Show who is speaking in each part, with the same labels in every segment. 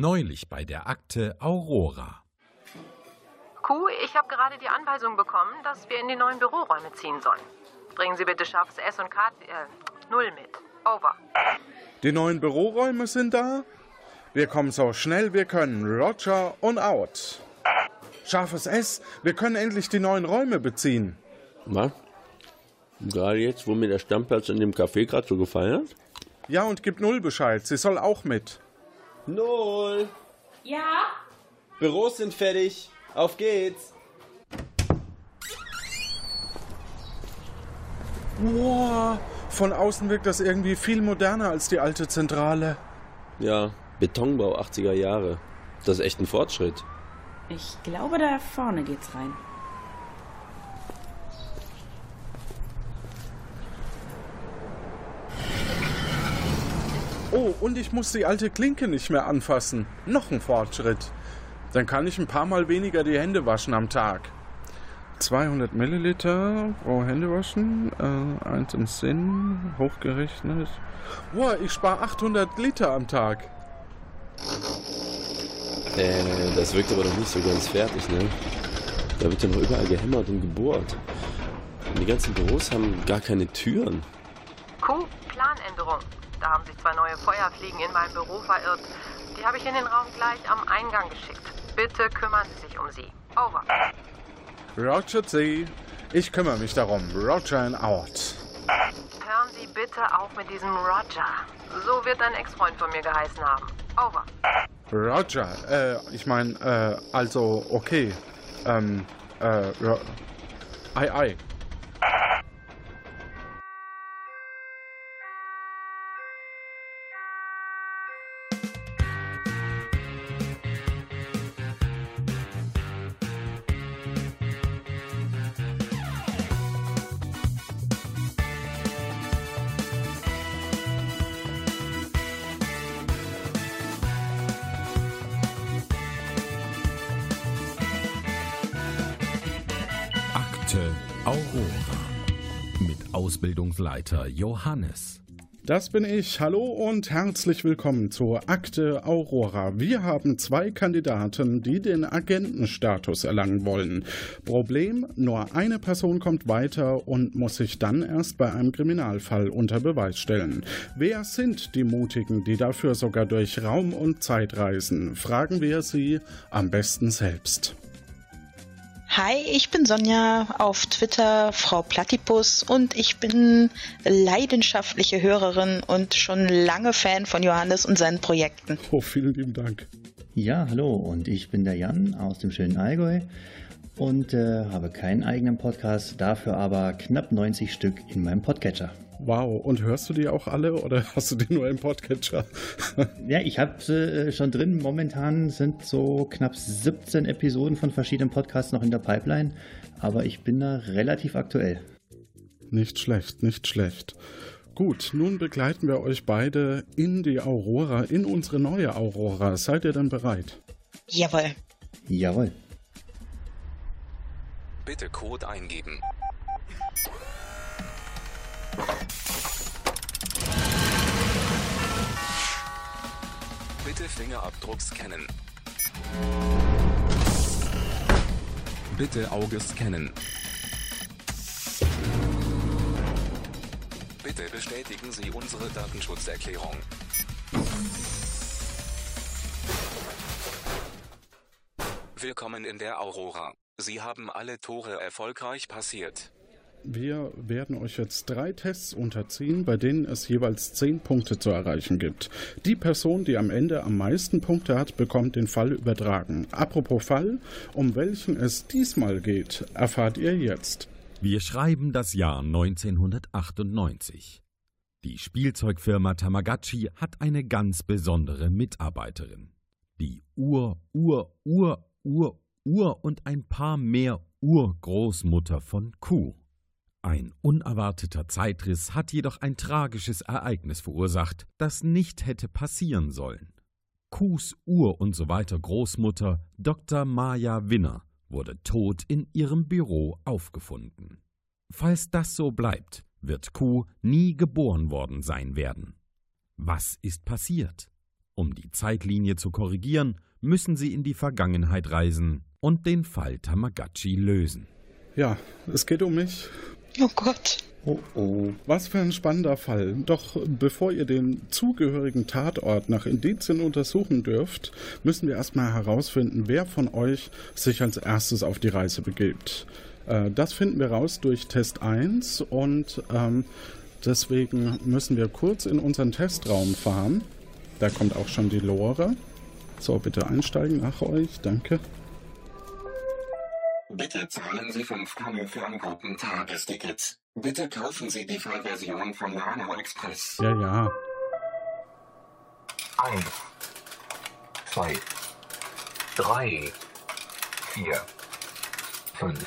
Speaker 1: Neulich bei der Akte Aurora.
Speaker 2: Kuh, ich habe gerade die Anweisung bekommen, dass wir in die neuen Büroräume ziehen sollen. Bringen Sie bitte scharfes S und K, äh, Null mit. Over.
Speaker 3: Die neuen Büroräume sind da. Wir kommen so schnell wir können. Roger und out. Scharfes S, wir können endlich die neuen Räume beziehen.
Speaker 4: Was? Gerade jetzt, wo mir der Stammplatz in dem Café gerade so gefallen hat?
Speaker 3: Ja, und gib Null Bescheid. Sie soll auch mit.
Speaker 4: Null!
Speaker 5: Ja?
Speaker 4: Büros sind fertig. Auf geht's!
Speaker 3: Wow, von außen wirkt das irgendwie viel moderner als die alte Zentrale.
Speaker 4: Ja, Betonbau 80er Jahre. Das ist echt ein Fortschritt.
Speaker 5: Ich glaube, da vorne geht's rein.
Speaker 3: Oh, und ich muss die alte Klinke nicht mehr anfassen. Noch ein Fortschritt. Dann kann ich ein paar Mal weniger die Hände waschen am Tag. 200 Milliliter pro Hände waschen, äh, eins im Sinn, hochgerechnet. Boah, ich spare 800 Liter am Tag.
Speaker 4: Äh, das wirkt aber noch nicht so ganz fertig, ne? Da wird ja noch überall gehämmert und gebohrt. Und die ganzen Büros haben gar keine Türen.
Speaker 2: Kuh, Planänderung. Da haben sich zwei neue Feuerfliegen in mein Büro verirrt. Die habe ich in den Raum gleich am Eingang geschickt. Bitte kümmern Sie sich um sie. Over.
Speaker 3: Roger C. Ich kümmere mich darum. Roger and out.
Speaker 2: Hören Sie bitte auf mit diesem Roger. So wird ein Ex-Freund von mir geheißen haben. Over.
Speaker 3: Roger, äh, ich meine, äh, also, okay. Ähm, äh, Ro ei, ei.
Speaker 1: Akte Aurora. Mit Ausbildungsleiter Johannes.
Speaker 3: Das bin ich. Hallo und herzlich willkommen zur Akte Aurora. Wir haben zwei Kandidaten, die den Agentenstatus erlangen wollen. Problem, nur eine Person kommt weiter und muss sich dann erst bei einem Kriminalfall unter Beweis stellen. Wer sind die Mutigen, die dafür sogar durch Raum und Zeit reisen? Fragen wir sie am besten selbst.
Speaker 6: Hi, ich bin Sonja, auf Twitter Frau Platypus und ich bin leidenschaftliche Hörerin und schon lange Fan von Johannes und seinen Projekten.
Speaker 3: Oh, vielen lieben Dank.
Speaker 7: Ja, hallo und ich bin der Jan aus dem schönen Allgäu und äh, habe keinen eigenen Podcast, dafür aber knapp 90 Stück in meinem Podcatcher.
Speaker 3: Wow, und hörst du die auch alle oder hast du die nur im Podcatcher?
Speaker 7: ja, ich habe sie äh, schon drin. Momentan sind so knapp 17 Episoden von verschiedenen Podcasts noch in der Pipeline, aber ich bin da relativ aktuell.
Speaker 3: Nicht schlecht, nicht schlecht. Gut, nun begleiten wir euch beide in die Aurora, in unsere neue Aurora. Seid ihr dann bereit?
Speaker 6: Jawohl.
Speaker 7: Jawohl.
Speaker 8: Bitte Code eingeben. Bitte Fingerabdruck scannen. Bitte Auge scannen. Bitte bestätigen Sie unsere Datenschutzerklärung. Willkommen in der Aurora. Sie haben alle Tore erfolgreich passiert.
Speaker 3: Wir werden euch jetzt drei Tests unterziehen, bei denen es jeweils zehn Punkte zu erreichen gibt. Die Person, die am Ende am meisten Punkte hat, bekommt den Fall übertragen. Apropos Fall, um welchen es diesmal geht, erfahrt ihr jetzt.
Speaker 1: Wir schreiben das Jahr 1998. Die Spielzeugfirma Tamagotchi hat eine ganz besondere Mitarbeiterin. Die Ur, Ur, Ur, Ur, Ur und ein paar mehr Urgroßmutter von Kuh. Ein unerwarteter Zeitriss hat jedoch ein tragisches Ereignis verursacht, das nicht hätte passieren sollen. Kuhs Ur und so weiter Großmutter Dr. Maya Winner wurde tot in ihrem Büro aufgefunden. Falls das so bleibt, wird Kuh nie geboren worden sein werden. Was ist passiert? Um die Zeitlinie zu korrigieren, müssen Sie in die Vergangenheit reisen und den Fall Tamagotchi lösen.
Speaker 3: Ja, es geht um mich.
Speaker 6: Oh Gott.
Speaker 3: Oh oh. Was für ein spannender Fall. Doch bevor ihr den zugehörigen Tatort nach Indizien untersuchen dürft, müssen wir erstmal herausfinden, wer von euch sich als erstes auf die Reise begibt. Äh, das finden wir raus durch Test 1 und ähm, deswegen müssen wir kurz in unseren Testraum fahren. Da kommt auch schon die Lore. So, bitte einsteigen nach euch. Danke.
Speaker 9: Bitte zahlen Sie 5 Kannen für ein guten Tagesticket. Bitte kaufen Sie die Vollversion von Nano Express.
Speaker 3: Ja, ja.
Speaker 9: 1, 2, 3, 4, 5.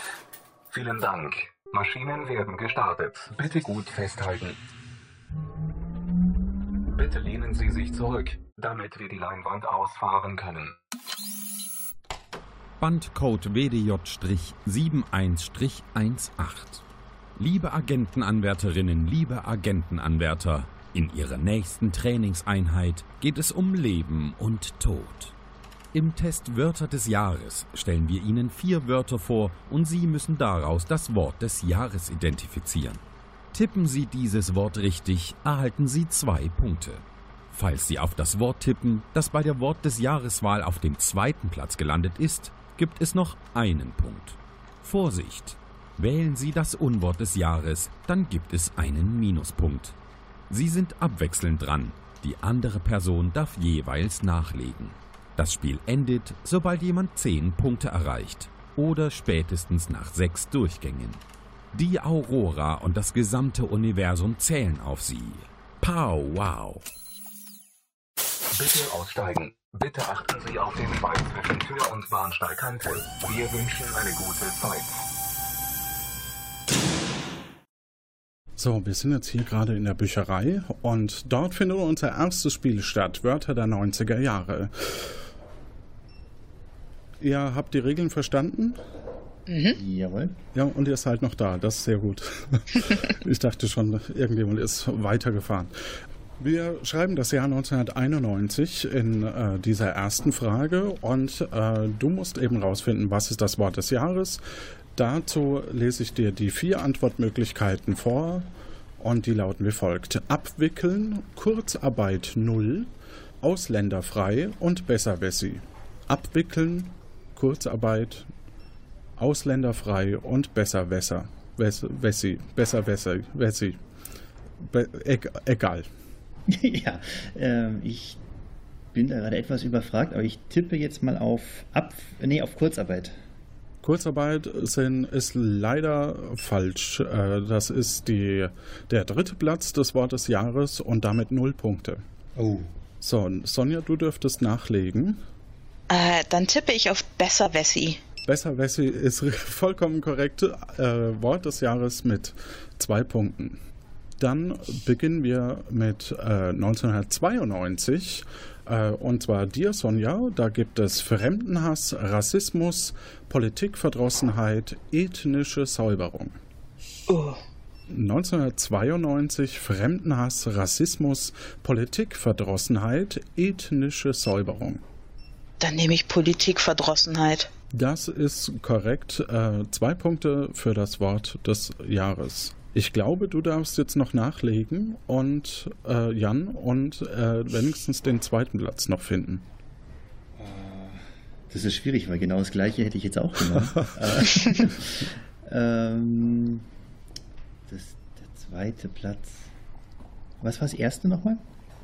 Speaker 9: Vielen Dank. Maschinen werden gestartet. Bitte gut festhalten. Bitte lehnen Sie sich zurück, damit wir die Leinwand ausfahren können.
Speaker 1: Bandcode WDJ-71-18. Liebe Agentenanwärterinnen, liebe Agentenanwärter, in Ihrer nächsten Trainingseinheit geht es um Leben und Tod. Im Test Wörter des Jahres stellen wir Ihnen vier Wörter vor und Sie müssen daraus das Wort des Jahres identifizieren. Tippen Sie dieses Wort richtig, erhalten Sie zwei Punkte. Falls Sie auf das Wort tippen, das bei der Wort des Jahreswahl auf dem zweiten Platz gelandet ist, gibt es noch einen Punkt. Vorsicht! Wählen Sie das Unwort des Jahres, dann gibt es einen Minuspunkt. Sie sind abwechselnd dran. Die andere Person darf jeweils nachlegen. Das Spiel endet, sobald jemand 10 Punkte erreicht oder spätestens nach sechs Durchgängen. Die Aurora und das gesamte Universum zählen auf sie. Pow wow!
Speaker 9: Bitte aussteigen. Bitte achten Sie auf den Schwein zwischen Tür und Bahnsteigkante. Wir wünschen eine gute Zeit.
Speaker 3: So, wir sind jetzt hier gerade in der Bücherei und dort findet unser erstes Spiel statt, Wörter der 90er Jahre. Ihr habt die Regeln verstanden?
Speaker 7: Mhm. Jawohl.
Speaker 3: Ja, und ihr seid noch da, das ist sehr gut. ich dachte schon, irgendjemand ist weitergefahren. Wir schreiben das Jahr 1991 in äh, dieser ersten Frage und äh, du musst eben rausfinden, was ist das Wort des Jahres. Dazu lese ich dir die vier Antwortmöglichkeiten vor und die lauten wie folgt. Abwickeln, Kurzarbeit null, ausländerfrei und Besserwessi. Abwickeln, Kurzarbeit, ausländerfrei und Besserwässer. Wessi, Besserwässer, Wessi. Be egal.
Speaker 7: ja, äh, ich bin da gerade etwas überfragt, aber ich tippe jetzt mal auf Ab nee, auf Kurzarbeit.
Speaker 3: Kurzarbeit sind, ist leider falsch. Äh, das ist die, der dritte Platz des Wortes Jahres und damit null Punkte.
Speaker 7: Oh.
Speaker 3: So, Sonja, du dürftest nachlegen.
Speaker 6: Äh, dann tippe ich auf Besser Wessi.
Speaker 3: Besser Wessi ist vollkommen korrekt. Äh, Wort des Jahres mit zwei Punkten. Dann beginnen wir mit äh, 1992 äh, und zwar dir, Sonja. Da gibt es Fremdenhass, Rassismus, Politikverdrossenheit, ethnische Säuberung.
Speaker 6: Oh.
Speaker 3: 1992 Fremdenhass, Rassismus, Politikverdrossenheit, ethnische Säuberung.
Speaker 6: Dann nehme ich Politikverdrossenheit.
Speaker 3: Das ist korrekt. Äh, zwei Punkte für das Wort des Jahres. Ich glaube, du darfst jetzt noch nachlegen und äh, Jan und äh, wenigstens den zweiten Platz noch finden.
Speaker 7: Das ist schwierig, weil genau das gleiche hätte ich jetzt auch genommen. ähm, das, der zweite Platz. Was war das erste nochmal?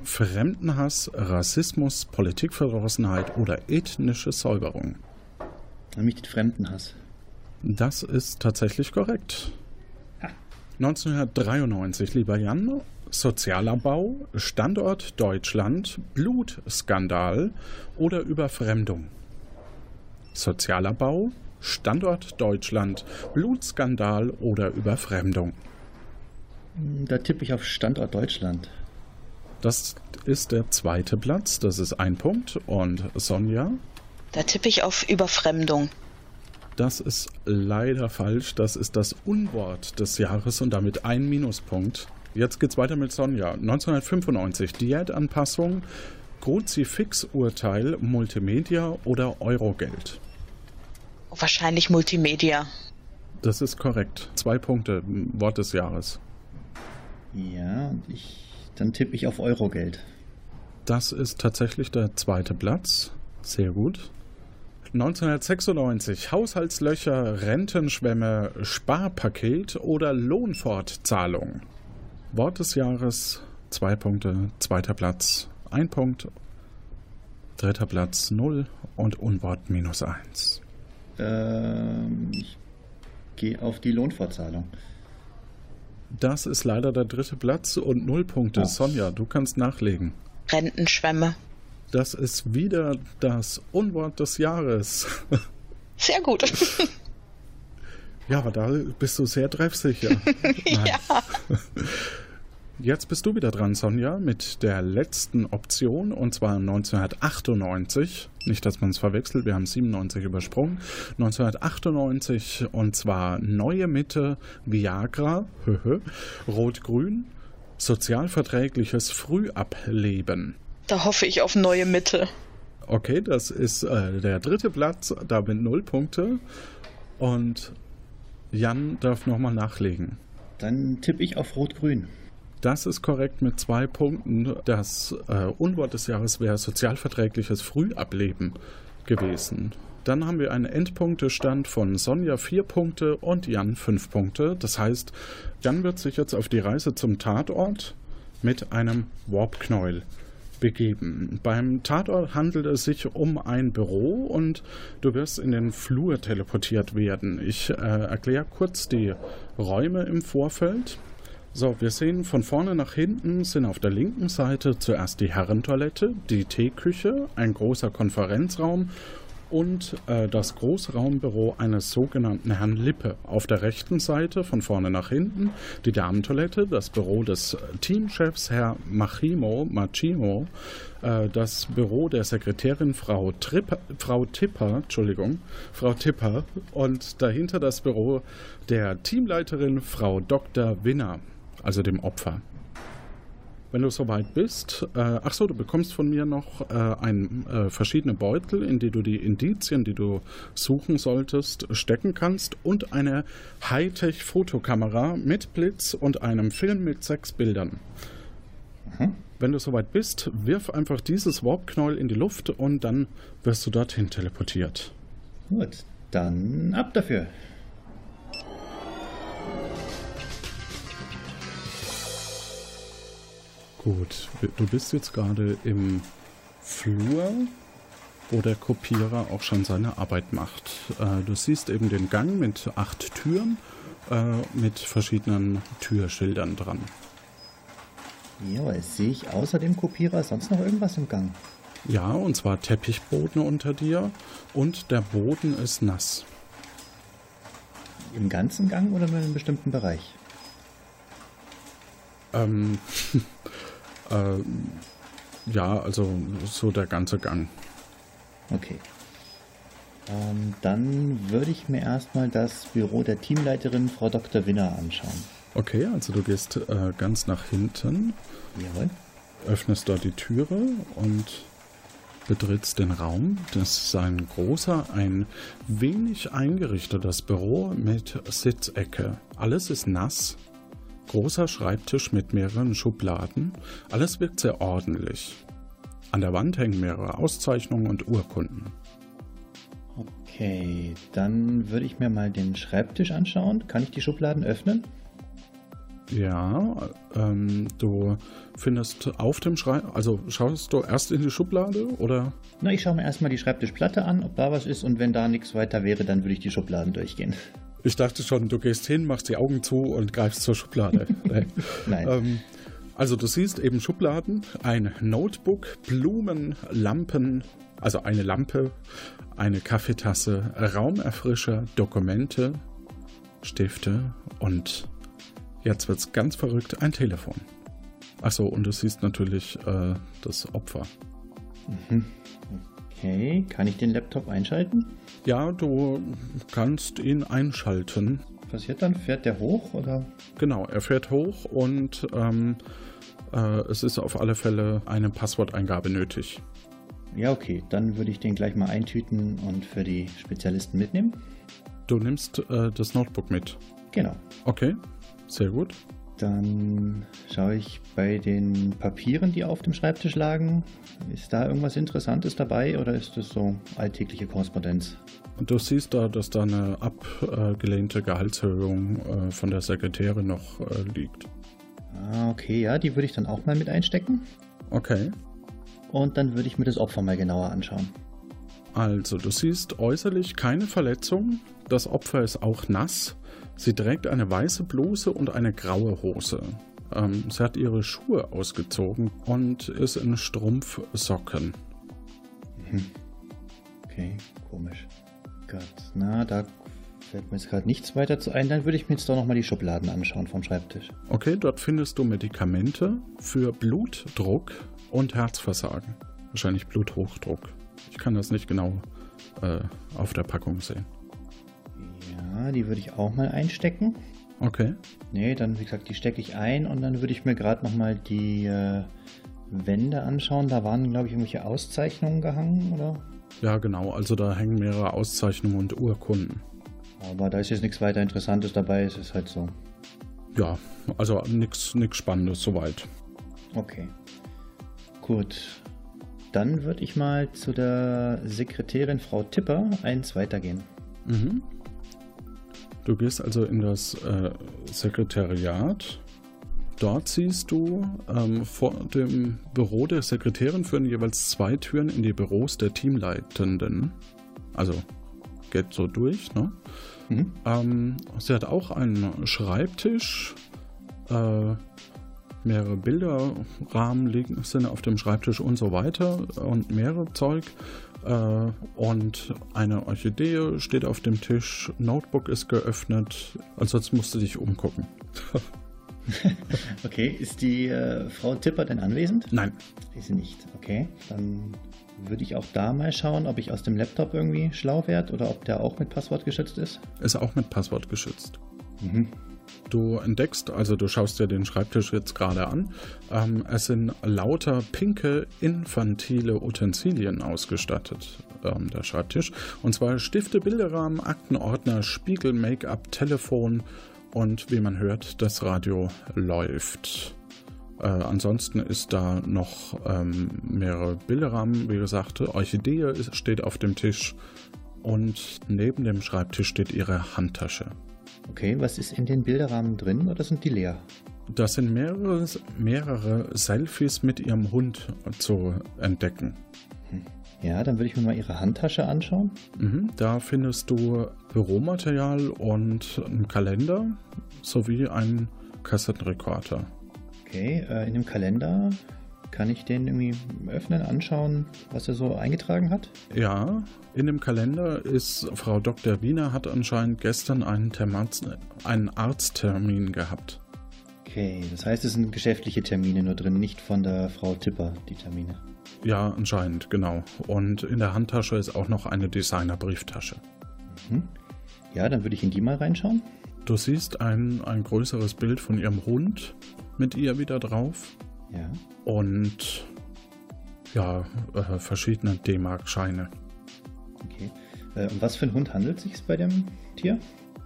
Speaker 3: Fremdenhass, Rassismus, Politikverdrossenheit oder ethnische Säuberung.
Speaker 7: Nämlich den Fremdenhass.
Speaker 3: Das ist tatsächlich korrekt. 1993, lieber Jan, Sozialabbau, Standort Deutschland, Blutskandal oder Überfremdung. Sozialabbau, Standort Deutschland, Blutskandal oder Überfremdung.
Speaker 7: Da tippe ich auf Standort Deutschland.
Speaker 3: Das ist der zweite Platz, das ist ein Punkt. Und Sonja?
Speaker 6: Da tippe ich auf Überfremdung.
Speaker 3: Das ist leider falsch. Das ist das Unwort des Jahres und damit ein Minuspunkt. Jetzt geht's weiter mit Sonja. 1995. Diätanpassung, Kruzifix-Urteil, Multimedia oder Eurogeld?
Speaker 6: Wahrscheinlich Multimedia.
Speaker 3: Das ist korrekt. Zwei Punkte, Wort des Jahres.
Speaker 7: Ja, ich, dann tippe ich auf Eurogeld.
Speaker 3: Das ist tatsächlich der zweite Platz. Sehr gut. 1996 Haushaltslöcher, Rentenschwämme, Sparpaket oder Lohnfortzahlung. Wort des Jahres, zwei Punkte, zweiter Platz, ein Punkt, dritter Platz, null und Unwort minus eins.
Speaker 7: Ähm, ich gehe auf die Lohnfortzahlung.
Speaker 3: Das ist leider der dritte Platz und null Punkte. Ach. Sonja, du kannst nachlegen.
Speaker 6: Rentenschwämme.
Speaker 3: Das ist wieder das Unwort des Jahres.
Speaker 6: Sehr gut.
Speaker 3: Ja, aber da bist du sehr treffsicher.
Speaker 6: ja.
Speaker 3: Jetzt bist du wieder dran, Sonja, mit der letzten Option und zwar 1998. Nicht, dass man es verwechselt, wir haben 97 übersprungen. 1998 und zwar Neue Mitte, Viagra, Rot-Grün, sozialverträgliches Frühableben.
Speaker 6: Da hoffe ich auf Neue Mitte.
Speaker 3: Okay, das ist äh, der dritte Platz, damit null Punkte. Und Jan darf nochmal nachlegen.
Speaker 7: Dann tippe ich auf Rot-Grün.
Speaker 3: Das ist korrekt mit zwei Punkten. Das äh, Unwort des Jahres wäre sozialverträgliches Frühableben gewesen. Dann haben wir einen Endpunktestand von Sonja vier Punkte und Jan fünf Punkte. Das heißt, Jan wird sich jetzt auf die Reise zum Tatort mit einem Warp-Knäuel begeben. Beim Tatort handelt es sich um ein Büro und du wirst in den Flur teleportiert werden. Ich äh, erkläre kurz die Räume im Vorfeld. So, wir sehen von vorne nach hinten sind auf der linken Seite zuerst die Herrentoilette, die Teeküche, ein großer Konferenzraum und äh, das Großraumbüro eines sogenannten Herrn Lippe. Auf der rechten Seite von vorne nach hinten die Damentoilette, das Büro des Teamchefs Herr Machimo, Machimo, äh, das Büro der Sekretärin Frau, Tripper, Frau Tipper, Entschuldigung, Frau Tipper und dahinter das Büro der Teamleiterin Frau Dr. Winner also dem Opfer. Wenn du soweit bist, äh, ach so, du bekommst von mir noch äh, ein, äh, verschiedene Beutel, in die du die Indizien, die du suchen solltest, stecken kannst und eine Hightech-Fotokamera mit Blitz und einem Film mit sechs Bildern. Mhm. Wenn du soweit bist, wirf einfach dieses Warp-Knäuel in die Luft und dann wirst du dorthin teleportiert.
Speaker 7: Gut, dann ab dafür.
Speaker 3: Gut, du bist jetzt gerade im Flur, wo der Kopierer auch schon seine Arbeit macht. Äh, du siehst eben den Gang mit acht Türen äh, mit verschiedenen Türschildern dran.
Speaker 7: Ja, sehe ich außer dem Kopierer sonst noch irgendwas im Gang?
Speaker 3: Ja, und zwar Teppichboden unter dir und der Boden ist nass.
Speaker 7: Im ganzen Gang oder nur in einem bestimmten Bereich?
Speaker 3: Ähm, Äh, ja, also so der ganze Gang.
Speaker 7: Okay. Ähm, dann würde ich mir erstmal das Büro der Teamleiterin Frau Dr. Winner anschauen.
Speaker 3: Okay, also du gehst äh, ganz nach hinten.
Speaker 7: Jawohl.
Speaker 3: Öffnest dort die Türe und betrittst den Raum. Das ist ein großer, ein wenig eingerichtetes Büro mit Sitzecke. Alles ist nass. Großer Schreibtisch mit mehreren Schubladen. Alles wirkt sehr ordentlich. An der Wand hängen mehrere Auszeichnungen und Urkunden.
Speaker 7: Okay, dann würde ich mir mal den Schreibtisch anschauen. Kann ich die Schubladen öffnen?
Speaker 3: Ja, ähm, du findest auf dem Schreibtisch, also schaust du erst in die Schublade oder?
Speaker 7: Na, ich schaue mir erstmal die Schreibtischplatte an, ob da was ist und wenn da nichts weiter wäre, dann würde ich die Schubladen durchgehen.
Speaker 3: Ich dachte schon, du gehst hin, machst die Augen zu und greifst zur Schublade.
Speaker 7: Nein.
Speaker 3: Ähm, also du siehst eben Schubladen, ein Notebook, Blumen, Lampen, also eine Lampe, eine Kaffeetasse, Raumerfrischer, Dokumente, Stifte und jetzt wird's ganz verrückt, ein Telefon. Achso, und du siehst natürlich äh, das Opfer.
Speaker 7: Mhm. Okay, kann ich den Laptop einschalten?
Speaker 3: Ja, du kannst ihn einschalten.
Speaker 7: Was passiert dann? Fährt der hoch oder?
Speaker 3: Genau, er fährt hoch und ähm, Äh, es ist auf alle Fälle eine Passworteingabe nötig.
Speaker 7: Ja, okay. Dann würde ich den gleich mal eintüten und für die Spezialisten mitnehmen.
Speaker 3: Du nimmst äh, das Notebook mit.
Speaker 7: Genau.
Speaker 3: Okay, sehr gut.
Speaker 7: Dann schaue ich bei den Papieren, die auf dem Schreibtisch lagen. Ist da irgendwas Interessantes dabei oder ist das so alltägliche Korrespondenz?
Speaker 3: Du siehst da, dass da eine abgelehnte Gehaltserhöhung äh, von der Sekretärin noch äh, liegt.
Speaker 7: Ah, okay, ja, die würde ich dann auch mal mit einstecken.
Speaker 3: Okay.
Speaker 7: Und dann würde ich mir das Opfer mal genauer anschauen.
Speaker 3: Also, du siehst äußerlich keine Verletzung. Das Opfer ist auch nass. Sie trägt eine weiße Bluse und eine graue Hose. Ähm, sie hat ihre Schuhe ausgezogen und ist in Strumpfsocken.
Speaker 7: Mhm. Okay, komisch. Gott, na, da fällt mir jetzt gerade nichts weiter zu ein. Dann würde ich mir jetzt doch nochmal die Schubladen anschauen vom Schreibtisch.
Speaker 3: Okay, dort findest du Medikamente für Blutdruck und Herzversagen. Wahrscheinlich Bluthochdruck. Ich kann das nicht genau äh, auf der Packung sehen.
Speaker 7: Ja, die würde ich auch mal einstecken.
Speaker 3: Okay.
Speaker 7: Nee, dann wie gesagt, die stecke ich ein und dann würde ich mir gerade nochmal die äh, Wände anschauen. Da waren, glaube ich, irgendwelche Auszeichnungen gehangen, oder?
Speaker 3: Ja, genau. Also da hängen mehrere Auszeichnungen und Urkunden.
Speaker 7: Aber da ist jetzt nichts weiter Interessantes dabei, es ist halt so.
Speaker 3: Ja, also nichts Spannendes soweit.
Speaker 7: Okay. Gut. Dann würde ich mal zu der Sekretärin Frau Tipper eins weitergehen.
Speaker 3: Mhm. Du gehst also in das äh, Sekretariat. Dort siehst du, ähm, vor dem Büro der Sekretärin führen jeweils zwei Türen in die Büros der Teamleitenden. Also geht so durch, ne? Mhm. Ähm, sie hat auch einen Schreibtisch. Äh, mehrere Bilderrahmen liegen, sind auf dem Schreibtisch und so weiter und mehrere Zeug. Äh, und eine Orchidee steht auf dem Tisch, Notebook ist geöffnet, ansonsten musst du dich umgucken.
Speaker 7: okay, ist die äh, Frau Tipper denn anwesend?
Speaker 3: Nein.
Speaker 7: Ist sie nicht. Okay, dann würde ich auch da mal schauen, ob ich aus dem Laptop irgendwie schlau werde oder ob der auch mit Passwort geschützt ist.
Speaker 3: Ist auch mit Passwort geschützt. Mhm. Du entdeckst, also du schaust dir den Schreibtisch jetzt gerade an, ähm, es sind lauter pinke infantile Utensilien ausgestattet, ähm, der Schreibtisch. Und zwar Stifte, Bilderrahmen, Aktenordner, Spiegel, Make-up, Telefon und wie man hört, das Radio läuft. Äh, ansonsten ist da noch ähm, mehrere Bilderrahmen, wie gesagt, Orchidee steht auf dem Tisch und neben dem Schreibtisch steht ihre Handtasche.
Speaker 7: Okay, was ist in den Bilderrahmen drin oder sind die leer?
Speaker 3: Das sind mehrere, mehrere Selfies mit ihrem Hund zu entdecken.
Speaker 7: Hm. Ja, dann würde ich mir mal ihre Handtasche anschauen.
Speaker 3: Mhm, da findest du Büromaterial und einen Kalender sowie einen Kassettenrekorder.
Speaker 7: Okay, äh, in dem Kalender kann ich den irgendwie öffnen, anschauen, was er so eingetragen hat?
Speaker 3: Ja, in dem Kalender ist Frau Dr. Wiener hat anscheinend gestern einen, Termaz einen Arzttermin gehabt.
Speaker 7: Okay, das heißt, es sind geschäftliche Termine nur drin, nicht von der Frau Tipper, die Termine.
Speaker 3: Ja, anscheinend, genau. Und in der Handtasche ist auch noch eine Designerbrieftasche.
Speaker 7: Mhm. Ja, dann würde ich in die mal reinschauen.
Speaker 3: Du siehst ein, ein größeres Bild von ihrem Hund mit ihr wieder drauf.
Speaker 7: Ja.
Speaker 3: Und ja, äh, verschiedene D-Mark-Scheine.
Speaker 7: Okay. Äh, um was für einen Hund handelt es sich bei dem Tier?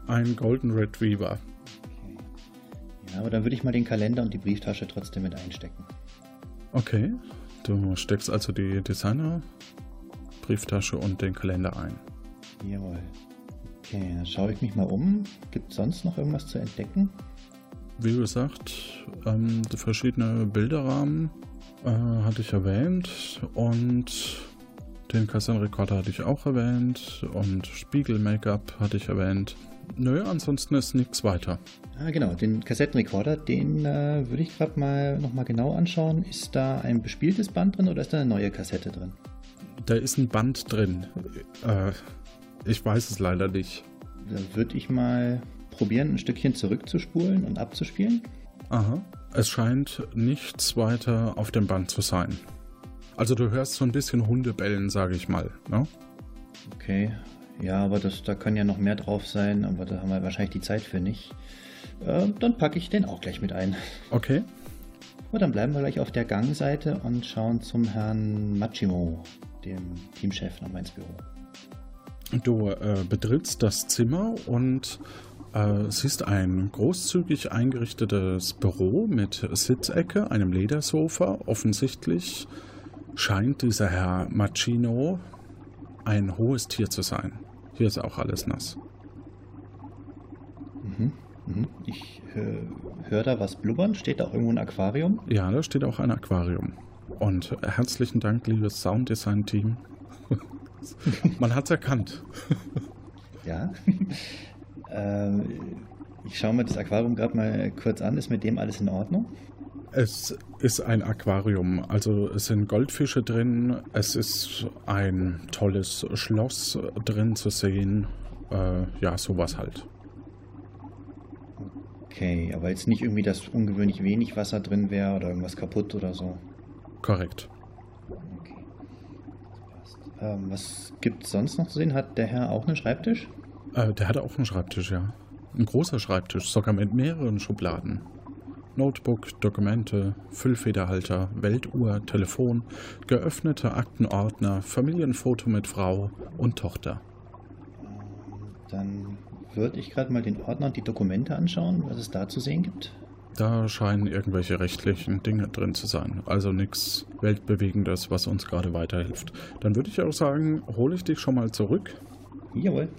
Speaker 3: Ein Golden Retriever.
Speaker 7: Okay. Ja, aber dann würde ich mal den Kalender und die Brieftasche trotzdem mit einstecken.
Speaker 3: Okay. Du steckst also die Designer-Brieftasche und den Kalender ein.
Speaker 7: Jawohl. Okay, dann schaue ich mich mal um. Gibt es sonst noch irgendwas zu entdecken?
Speaker 3: Wie gesagt, ähm, verschiedene Bilderrahmen äh, hatte ich erwähnt und den Kassettenrekorder hatte ich auch erwähnt und Spiegel-Make-up hatte ich erwähnt. Nö, ansonsten ist nichts weiter.
Speaker 7: Ah, genau, den Kassettenrekorder, den äh, würde ich gerade mal nochmal genau anschauen. Ist da ein bespieltes Band drin oder ist da eine neue Kassette drin?
Speaker 3: Da ist ein Band drin. Äh, ich weiß es leider nicht.
Speaker 7: Dann würde ich mal probieren, ein Stückchen zurückzuspulen und abzuspielen?
Speaker 3: Aha. Es scheint nichts weiter auf dem Band zu sein. Also du hörst so ein bisschen Hundebellen, sage ich mal. Ne?
Speaker 7: Okay. Ja, aber das, da kann ja noch mehr drauf sein, aber da haben wir wahrscheinlich die Zeit für nicht. Äh, dann packe ich den auch gleich mit ein.
Speaker 3: Okay.
Speaker 7: Gut, dann bleiben wir gleich auf der Gangseite und schauen zum Herrn Machimo, dem Teamchef, nochmal ins Büro.
Speaker 3: Du äh, betrittst das Zimmer und äh, siehst ein großzügig eingerichtetes Büro mit Sitzecke, einem Ledersofa. Offensichtlich scheint dieser Herr Machino ein hohes Tier zu sein. Hier ist auch alles nass.
Speaker 7: Mhm. Mhm. Ich äh, höre da was blubbern. Steht da auch irgendwo ein Aquarium?
Speaker 3: Ja, da steht auch ein Aquarium. Und herzlichen Dank, liebes Sounddesign-Team. Man hat's erkannt.
Speaker 7: ja. äh, ich schaue mir das Aquarium gerade mal kurz an. Ist mit dem alles in Ordnung?
Speaker 3: Es ist ein Aquarium, also es sind Goldfische drin, es ist ein tolles Schloss drin zu sehen. Äh, ja, sowas halt.
Speaker 7: Okay, aber jetzt nicht irgendwie, dass ungewöhnlich wenig Wasser drin wäre oder irgendwas kaputt oder so.
Speaker 3: Korrekt.
Speaker 7: Okay. Ähm, was gibt es sonst noch zu sehen? Hat der Herr auch einen Schreibtisch?
Speaker 3: Äh, der hat auch einen Schreibtisch, ja. Ein großer Schreibtisch, sogar mit mehreren Schubladen. Notebook, Dokumente, Füllfederhalter, Weltuhr, Telefon, geöffnete Aktenordner, Familienfoto mit Frau und Tochter.
Speaker 7: Dann würde ich gerade mal den Ordner und die Dokumente anschauen, was es da zu sehen gibt.
Speaker 3: Da scheinen irgendwelche rechtlichen Dinge drin zu sein. Also nichts Weltbewegendes, was uns gerade weiterhilft. Dann würde ich auch sagen, hole ich dich schon mal zurück.
Speaker 7: Jawohl.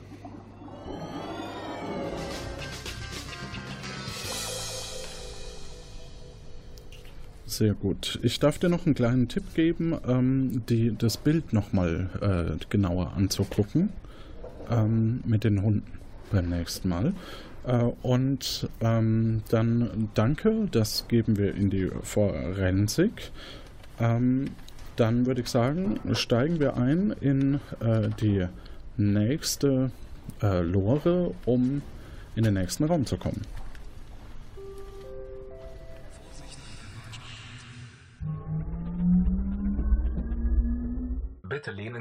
Speaker 3: Sehr gut. Ich darf dir noch einen kleinen Tipp geben, ähm, die, das Bild nochmal äh, genauer anzugucken ähm, mit den Hunden beim nächsten Mal. Äh, und ähm, dann danke, das geben wir in die Forensik. Ähm, dann würde ich sagen, steigen wir ein in äh, die nächste äh, Lore, um in den nächsten Raum zu kommen.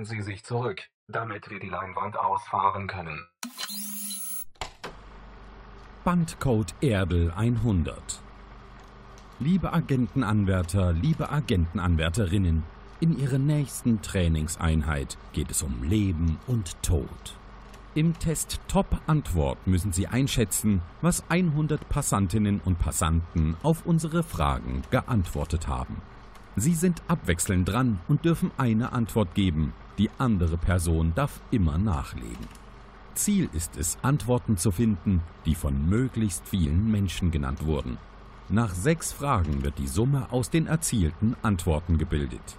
Speaker 9: Lehnen Sie sich zurück, damit wir die Leinwand ausfahren können.
Speaker 1: Bandcode Erdel 100 Liebe Agentenanwärter, liebe Agentenanwärterinnen, in Ihrer nächsten Trainingseinheit geht es um Leben und Tod. Im Test Top Antwort müssen Sie einschätzen, was 100 Passantinnen und Passanten auf unsere Fragen geantwortet haben. Sie sind abwechselnd dran und dürfen eine Antwort geben. Die andere Person darf immer nachlegen. Ziel ist es, Antworten zu finden, die von möglichst vielen Menschen genannt wurden. Nach sechs Fragen wird die Summe aus den erzielten Antworten gebildet.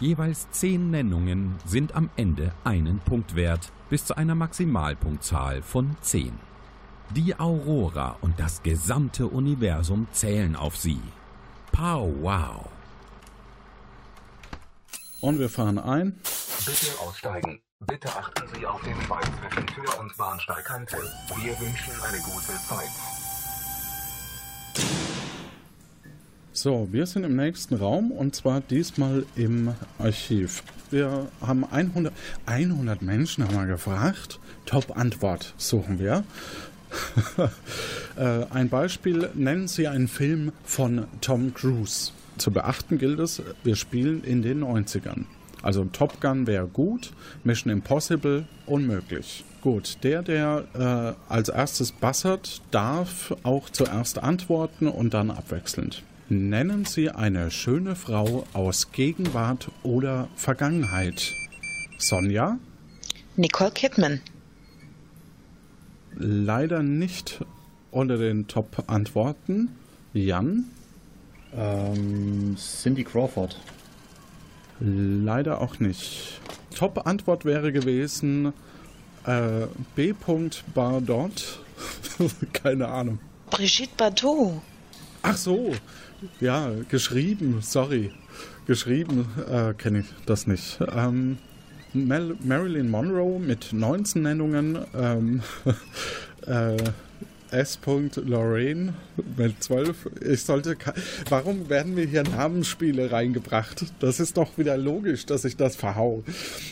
Speaker 1: Jeweils zehn Nennungen sind am Ende einen Punkt wert, bis zu einer Maximalpunktzahl von zehn. Die Aurora und das gesamte Universum zählen auf sie. Pow wow!
Speaker 3: Und wir fahren ein.
Speaker 9: Bitte aussteigen. Bitte achten Sie auf den Spalt zwischen Tür und Bahnsteigkante. Wir wünschen eine gute Zeit.
Speaker 3: So, wir sind im nächsten Raum und zwar diesmal im Archiv. Wir haben 100, 100 Menschen haben wir gefragt. Top-Antwort suchen wir. Äh, ein Beispiel, nennen Sie einen Film von Tom Cruise. Zu beachten gilt es, wir spielen in den 90ern. Also Top Gun wäre gut, Mission Impossible unmöglich. Gut, der, der äh, als erstes bassert, darf auch zuerst antworten und dann abwechselnd. Nennen Sie eine schöne Frau aus Gegenwart oder Vergangenheit. Sonja?
Speaker 6: Nicole Kidman.
Speaker 3: Leider nicht unter den Top-Antworten. Jan?
Speaker 7: Ähm, Cindy Crawford.
Speaker 3: Leider auch nicht. Top-Antwort wäre gewesen äh, B. Bardot. Keine Ahnung.
Speaker 6: Brigitte Bardot.
Speaker 3: Ach so, ja, geschrieben, sorry. Geschrieben äh, kenne ich das nicht. Ähm, Mel Marilyn Monroe mit 19 Nennungen. Ähm, äh, S. Lorraine mit 12. Ich sollte. Warum werden mir hier Namensspiele reingebracht? Das ist doch wieder logisch, dass ich das verhau.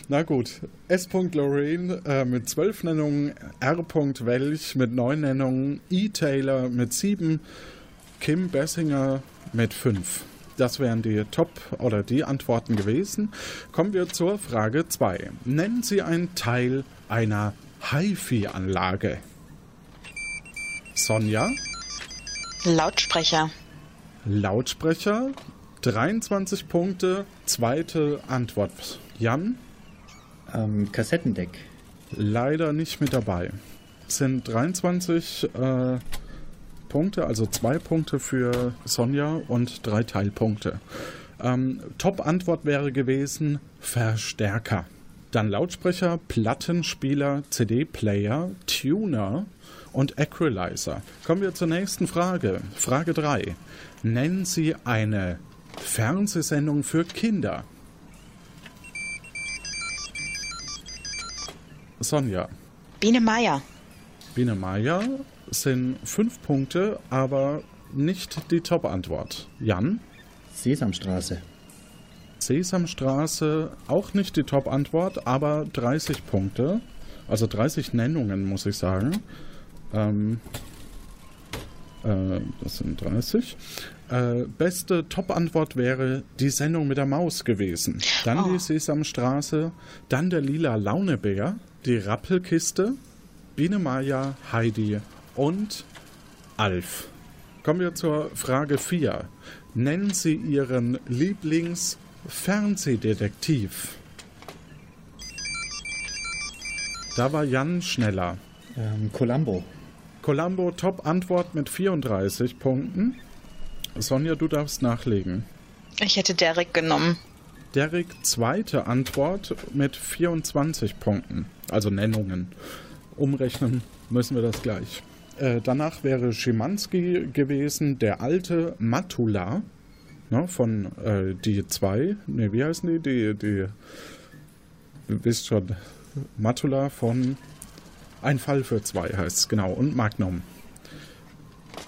Speaker 3: Na gut. S. Lorraine äh, mit 12 Nennungen. R. Welch mit 9 Nennungen. E. Taylor mit 7. Kim Bessinger mit 5. Das wären die Top- oder die Antworten gewesen. Kommen wir zur Frage 2. Nennen Sie einen Teil einer HiFi-Anlage. Sonja,
Speaker 6: Lautsprecher.
Speaker 3: Lautsprecher, 23 Punkte, zweite Antwort. Jan,
Speaker 7: Ähm, Kassettendeck.
Speaker 3: leider nicht mit dabei. Es sind 23 äh, Punkte, also zwei Punkte für Sonja und drei Teilpunkte. Ähm, Top-Antwort wäre gewesen Verstärker. Dann Lautsprecher, Plattenspieler, CD-Player, Tuner und Equalizer. Kommen wir zur nächsten Frage. Frage 3. Nennen Sie eine Fernsehsendung für Kinder. Sonja.
Speaker 6: Biene Meier.
Speaker 3: Biene Meier sind fünf Punkte, aber nicht die Top-Antwort. Jan?
Speaker 7: Sesamstraße.
Speaker 3: Sesamstraße auch nicht die Top-Antwort, aber 30 Punkte. Also 30 Nennungen, muss ich sagen. Ähm, äh, das sind 30. Äh, beste Top-Antwort wäre die Sendung mit der Maus gewesen. Dann
Speaker 6: Oh.
Speaker 3: die Sesamstraße, dann der lila Launebär, die Rappelkiste, Biene Maya, Heidi und Alf. Kommen wir zur Frage 4. Nennen Sie Ihren Lieblings-Fernsehdetektiv. Da war Jan schneller.
Speaker 7: Ähm, Columbo.
Speaker 3: Columbo Top-Antwort mit 34 Punkten. Sonja, du darfst nachlegen.
Speaker 6: Ich hätte Derek genommen.
Speaker 3: Derek zweite Antwort mit 24 Punkten, also Nennungen. Umrechnen müssen wir das gleich. Äh, danach wäre Schimanski gewesen, der alte Matula ne, von äh, die zwei. Ne, wie heißen die? Die, die, du wisst schon, Matula von Ein Fall für zwei heißt es, genau, und Magnum.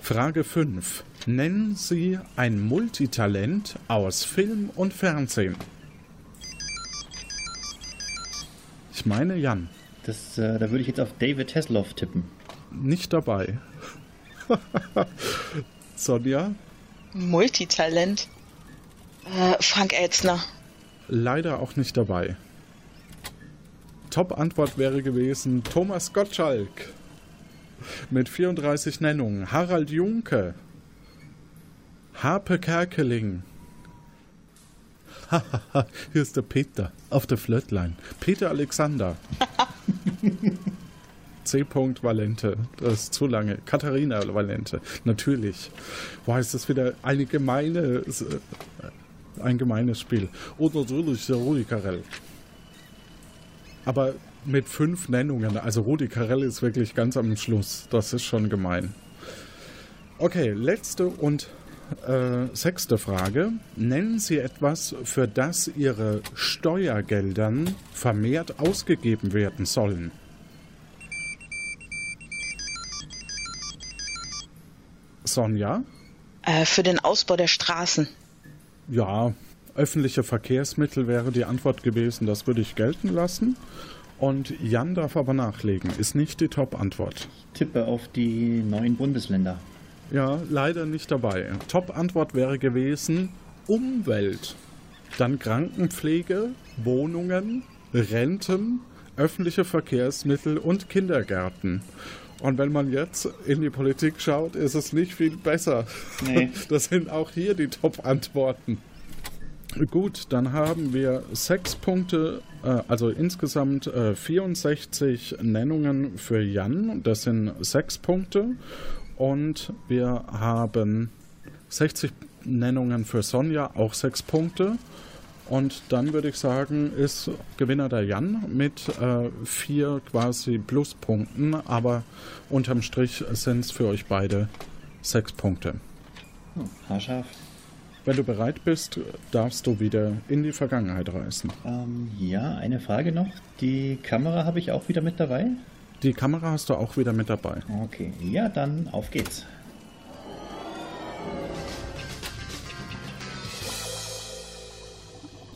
Speaker 3: Frage 5. Nennen Sie ein Multitalent aus Film und Fernsehen. Ich meine Jan.
Speaker 7: Das, äh, da würde ich jetzt auf David Hasselhoff tippen.
Speaker 3: Nicht dabei. Sonja,
Speaker 6: Multitalent. Äh, Frank Elzner.
Speaker 3: leider auch nicht dabei. Top-Antwort wäre gewesen Thomas Gottschalk. Mit 34 Nennungen. Harald Junke. Harpe Kerkeling. Hier ist der Peter auf der Flötlein. Peter Alexander. C. Valente. Das ist zu lange. Katharina Valente. Natürlich. Boah, ist das wieder eine gemeine, ein gemeines Spiel. Und natürlich der Rudi Carell. Aber mit fünf Nennungen. Also Rudi Carell ist wirklich ganz am Schluss. Das ist schon gemein. Okay, letzte und äh, sechste Frage. Nennen Sie etwas, für das Ihre Steuergeldern vermehrt ausgegeben werden sollen. Sonja?
Speaker 6: Äh, für den Ausbau der Straßen.
Speaker 3: Ja, öffentliche Verkehrsmittel wäre die Antwort gewesen, das würde ich gelten lassen. Und Jan darf aber nachlegen, ist nicht die Top-Antwort.
Speaker 7: Tippe auf die neuen Bundesländer.
Speaker 3: Ja, leider nicht dabei. Top-Antwort wäre gewesen Umwelt. Dann Krankenpflege, Wohnungen, Renten, öffentliche Verkehrsmittel und Kindergärten. Und wenn man jetzt in die Politik schaut, ist es nicht viel besser.
Speaker 7: Nee.
Speaker 3: Das sind auch hier die Top-Antworten. Gut, dann haben wir sechs Punkte, äh, also insgesamt äh, 64 Nennungen für Jan. Das sind sechs Punkte. Und wir haben 60 Nennungen für Sonja, auch sechs Punkte. Und dann würde ich sagen, ist Gewinner der Jan mit äh, vier quasi Pluspunkten, aber unterm Strich sind es für euch beide sechs Punkte.
Speaker 7: Oh, haarscharf.
Speaker 3: Wenn du bereit bist, darfst du wieder in die Vergangenheit reisen.
Speaker 7: Ähm, ja, eine Frage noch. Die Kamera habe ich auch wieder mit dabei?
Speaker 3: Die Kamera hast du auch wieder mit dabei.
Speaker 7: Okay, ja, dann auf geht's.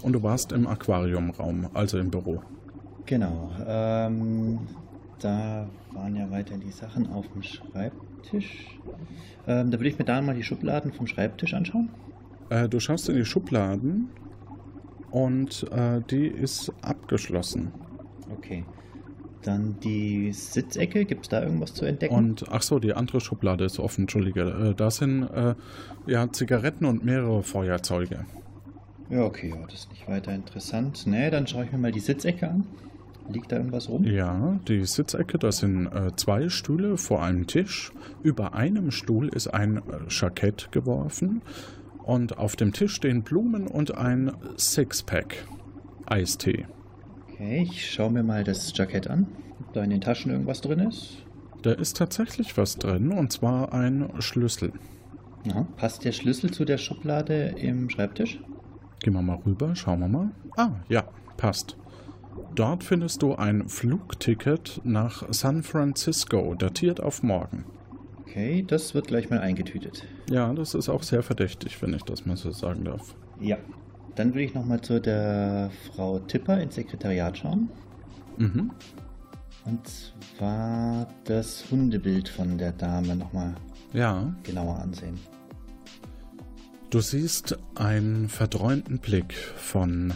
Speaker 3: Und du warst im Aquariumraum, also im Büro.
Speaker 7: Genau. Ähm, da waren ja weiter die Sachen auf dem Schreibtisch. Ähm, da würde ich mir da mal die Schubladen vom Schreibtisch anschauen.
Speaker 3: Äh, du schaust in die Schubladen und äh, die ist abgeschlossen.
Speaker 7: Okay. Dann die Sitzecke, gibt es da irgendwas zu entdecken?
Speaker 3: Und ach so, die andere Schublade ist offen, Entschuldige. Äh, da sind äh, ja Zigaretten und mehrere Feuerzeuge.
Speaker 7: Ja, okay, ja, das ist nicht weiter interessant. Ne, dann schaue ich mir mal die Sitzecke an. Liegt da irgendwas rum?
Speaker 3: Ja, die Sitzecke, da sind äh, zwei Stühle vor einem Tisch. Über einem Stuhl ist ein äh, Jackett geworfen. Und auf dem Tisch stehen Blumen und ein Sixpack Eistee.
Speaker 7: Okay, ich schaue mir mal das Jackett an. Ob da in den Taschen irgendwas drin ist.
Speaker 3: Da ist tatsächlich was drin, und zwar ein Schlüssel.
Speaker 7: Aha. Passt der Schlüssel zu der Schublade im Schreibtisch?
Speaker 3: Gehen wir mal rüber, schauen wir mal. Ah, ja, passt. Dort findest du ein Flugticket nach San Francisco, datiert auf morgen.
Speaker 7: Okay, das wird gleich mal eingetütet.
Speaker 3: Ja, das ist auch sehr verdächtig, wenn ich das mal so sagen darf.
Speaker 7: Ja. Dann würde ich nochmal zu der Frau Tipper ins Sekretariat schauen.
Speaker 3: Mhm.
Speaker 7: Und zwar das Hundebild von der Dame nochmal
Speaker 3: Ja,
Speaker 7: genauer ansehen.
Speaker 3: du siehst einen verträumten Blick von.